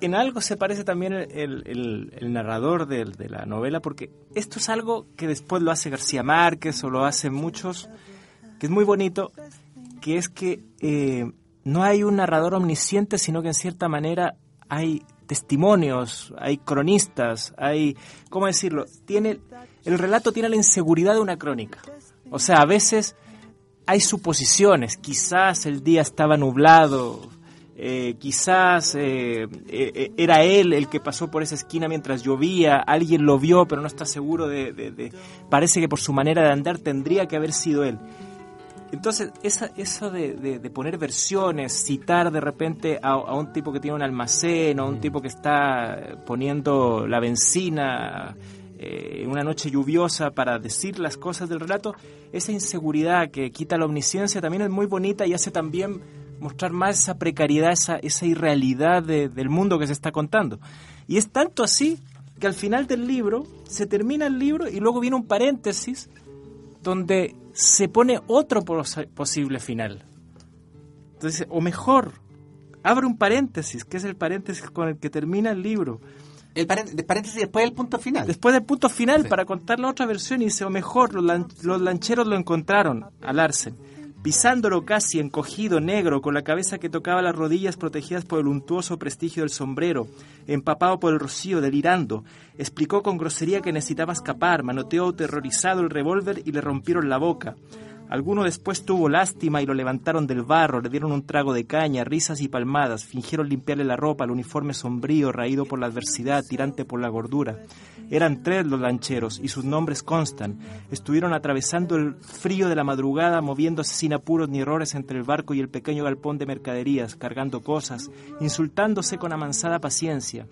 en algo se parece también el, el- el- el narrador de, de la novela, porque esto es algo que después lo hace García Márquez o lo hacen muchos, que es muy bonito, que es que eh, no hay un narrador omnisciente, sino que en cierta manera hay testimonios, hay cronistas, hay, ¿cómo decirlo? Tiene, el relato tiene la inseguridad de una crónica. O sea, a veces hay suposiciones, quizás el día estaba nublado, eh, quizás eh, era él el que pasó por esa esquina mientras llovía, alguien lo vio pero no está seguro de, de- de- parece que por su manera de andar tendría que haber sido él. Entonces, esa, eso de, de- de poner versiones, citar de repente a, a un tipo que tiene un almacén o a un tipo que está poniendo la benzina eh, una noche lluviosa para decir las cosas del relato, esa inseguridad que quita la omnisciencia también es muy bonita y hace también mostrar más esa precariedad, esa, esa irrealidad de- del mundo que se está contando. Y es tanto así que al final del libro se termina el libro y luego viene un paréntesis donde se pone otro pos- posible final. Entonces, o mejor, abre un paréntesis, que es el paréntesis con el que termina el libro. El paréntesis después del punto final. Después del punto final, Sí. para contar la otra versión, y dice, o mejor, los, lan- los lancheros lo encontraron al Arsen, pisándolo casi encogido, negro, con la cabeza que tocaba las rodillas protegidas por el untuoso prestigio del sombrero, empapado por el rocío, delirando. Explicó con grosería que necesitaba escapar, manoteó terrorizado el revólver y le rompieron la boca. Alguno después tuvo lástima y lo levantaron del barro, le dieron un trago de caña, risas y palmadas, fingieron limpiarle la ropa, el uniforme sombrío, raído por la adversidad, tirante por la gordura. Eran tres los lancheros y sus nombres constan. Estuvieron atravesando el frío de la madrugada, moviéndose sin apuros ni errores entre el barco y el pequeño galpón de mercaderías, cargando cosas, insultándose con amansada paciencia.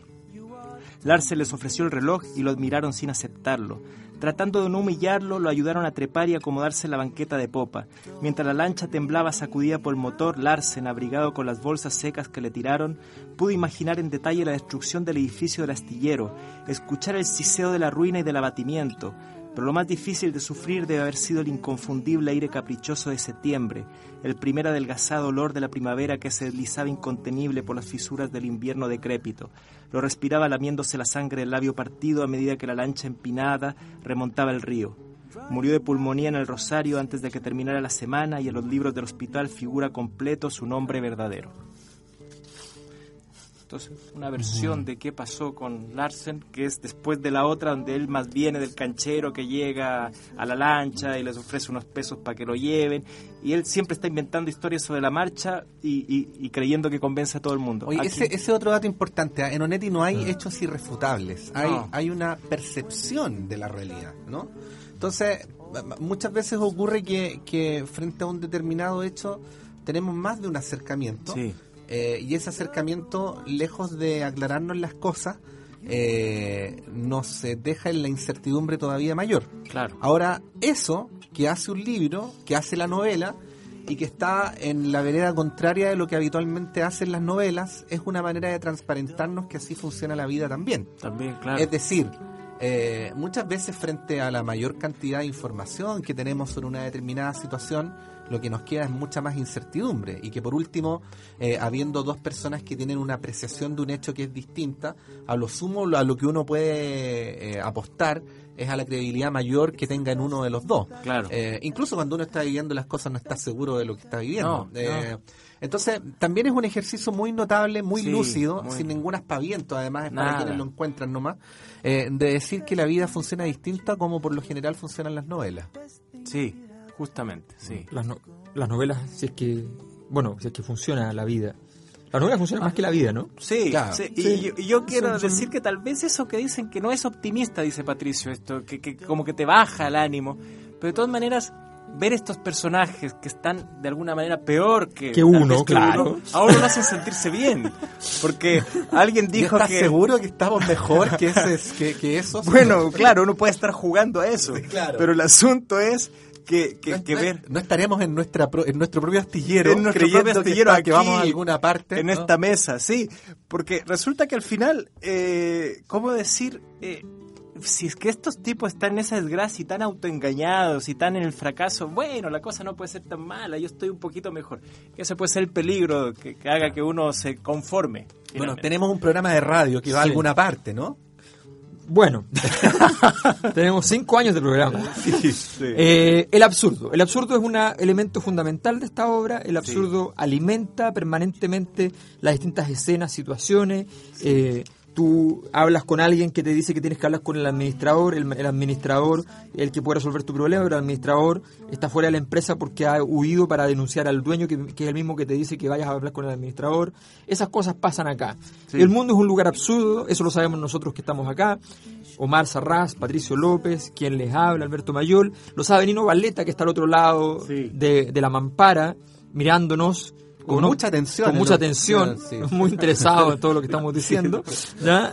Larsen les ofreció el reloj y lo admiraron sin aceptarlo. Tratando de no humillarlo, lo ayudaron a trepar y acomodarse en la banqueta de popa. Mientras la lancha temblaba sacudida por el motor, Larsen, abrigado con las bolsas secas que le tiraron, pudo imaginar en detalle la destrucción del edificio del astillero, escuchar el siseo de la ruina y del abatimiento. Pero lo más difícil de sufrir debe haber sido el inconfundible aire caprichoso de septiembre, el primer adelgazado olor de la primavera que se deslizaba incontenible por las fisuras del invierno decrépito. Lo respiraba lamiéndose la sangre del labio partido a medida que la lancha empinada remontaba el río. Murió de pulmonía en el Rosario antes de que terminara la semana y en los libros del hospital figura completo su nombre verdadero. Entonces, una versión de qué pasó con Larsen, que es después de la otra, donde él más viene del canchero que llega a la lancha y les ofrece unos pesos para que lo lleven. Y él siempre está inventando historias sobre la marcha y, y- y creyendo que convence a todo el mundo. Oye, Aquí- ese, ese otro dato importante, ¿ah? en Onetti no hay hechos irrefutables, hay, No. hay una percepción de la realidad, ¿no? Entonces, muchas veces ocurre que, que frente a un determinado hecho tenemos más de un acercamiento Sí. Eh, y ese acercamiento, lejos de aclararnos las cosas, eh, nos eh, deja en la incertidumbre todavía mayor. Claro. Ahora, eso que hace un libro, que hace la novela y que está en la vereda contraria de lo que habitualmente hacen las novelas, es una manera de transparentarnos que así funciona la vida también. También, claro. Es decir, eh, muchas veces frente a la mayor cantidad de información que tenemos sobre una determinada situación, lo que nos queda es mucha más incertidumbre y que por último, eh, habiendo dos personas que tienen una apreciación de un hecho que es distinta, a lo sumo a lo que uno puede eh, apostar es a la credibilidad mayor que tenga en uno de los dos. Claro. Eh, incluso cuando uno está viviendo las cosas no está seguro de lo que está viviendo. No, Eh, Entonces, también es un ejercicio muy notable, muy Sí, lúcido, muy. sin ningún aspaviento, además es para quienes lo encuentran nomás, de decir que la vida funciona distinta como por lo general funcionan las novelas. Sí, justamente, sí. Las, no- las novelas, si es que, bueno, si es que funciona la vida. Las novelas funcionan más que la vida, ¿no? Sí, Claro. sí, y Sí. yo, y yo quiero Son- son- decir que tal vez eso que dicen que no es optimista, dice Patricio, esto, que, que como que te baja el ánimo, pero de todas maneras, ver estos personajes que están de alguna manera peor que, uno, vez claro. uno, a uno lo hacen sentirse bien, porque alguien dijo ¿Estás que... seguro que estamos mejor que, ese, que, que esos? Bueno, claro, uno puede estar jugando a eso, claro. pero el asunto es que, que, no, que no- ver no estaremos en nuestra en nuestro propio astillero en nuestro creyendo propio que astillero que, aquí, vamos a alguna parte en ¿no? esta mesa, sí, porque resulta que al final, eh, ¿cómo decir? Eh, si es que estos tipos están en esa desgracia y tan autoengañados y tan en el fracaso, bueno, la cosa no puede ser tan mala, yo estoy un poquito mejor. Ese puede ser el peligro que, que haga que uno se conforme. bueno tenemos un programa de radio que va a alguna parte ¿no? Bueno, tenemos cinco años de programa. Eh, el absurdo. El absurdo es un elemento fundamental de esta obra. El absurdo alimenta permanentemente las distintas escenas, situaciones. Eh, tú hablas con alguien que te dice que tienes que hablar con el administrador, el, el administrador, el que puede resolver tu problema, pero el administrador está fuera de la empresa porque ha huido para denunciar al dueño, que, que es el mismo que te dice que vayas a hablar con el administrador. Esas cosas pasan acá. El mundo es un lugar absurdo, eso lo sabemos nosotros que estamos acá. Omar Sarraz, Patricio López, quien les habla, Alberto Mayol, lo sabe Nino Valeta, que está al otro lado Sí. de, de la mampara, mirándonos. Con uno- mucha atención Con mucha atención, sí. muy interesado en todo lo que estamos diciendo. ¿ya?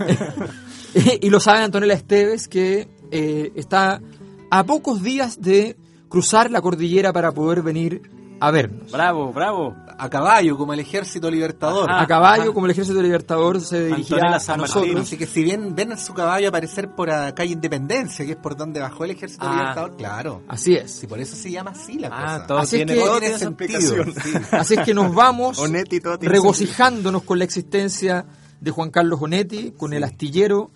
y lo sabe Antonella Esteves, que eh, está a pocos días de cruzar la cordillera para poder venir a vernos. Bravo, bravo. A caballo, como el ejército libertador. a caballo, como el ejército libertador se dirigirá a nosotros. Así que si bien ven a su caballo aparecer por la calle Independencia, que es por donde bajó el ejército Ah. libertador, claro. Así es. Sí, por eso se llama así la Ah, cosa. todo Así es tiene, que- todo tiene sentido. sí. Así es que nos vamos Onetti, regocijándonos con la existencia de Juan Carlos Onetti, con el astillero,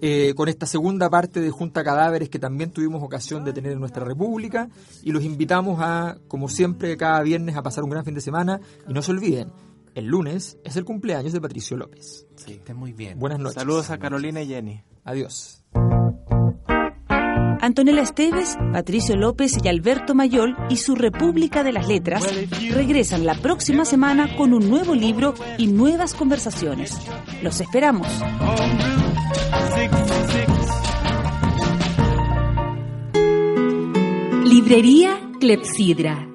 eh, con esta segunda parte de Junta Cadáveres que también tuvimos ocasión de tener en nuestra república y los invitamos a, como siempre, cada viernes a pasar un gran fin de semana y no se olviden, el lunes es el cumpleaños de Patricio López. Sí, estén muy bien. Buenas noches. Saludos a Carolina y Jenny. Adiós. Antonella Esteves, Patricio López y Alberto Mayol y su República de las Letras regresan la próxima semana con un nuevo libro y nuevas conversaciones. Los esperamos. Librería Clepsidra.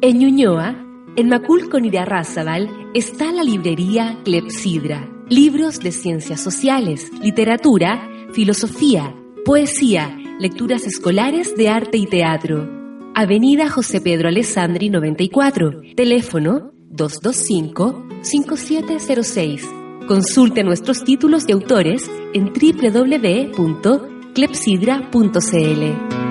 En Ñuñoa, en Maculco y Arrázaval, está la librería Clepsidra. Libros de ciencias sociales, literatura, filosofía, poesía, lecturas escolares de arte y teatro. Avenida José Pedro Alessandri 94, teléfono 225-5706. Consulte nuestros títulos y autores en www.clepsidra.cl.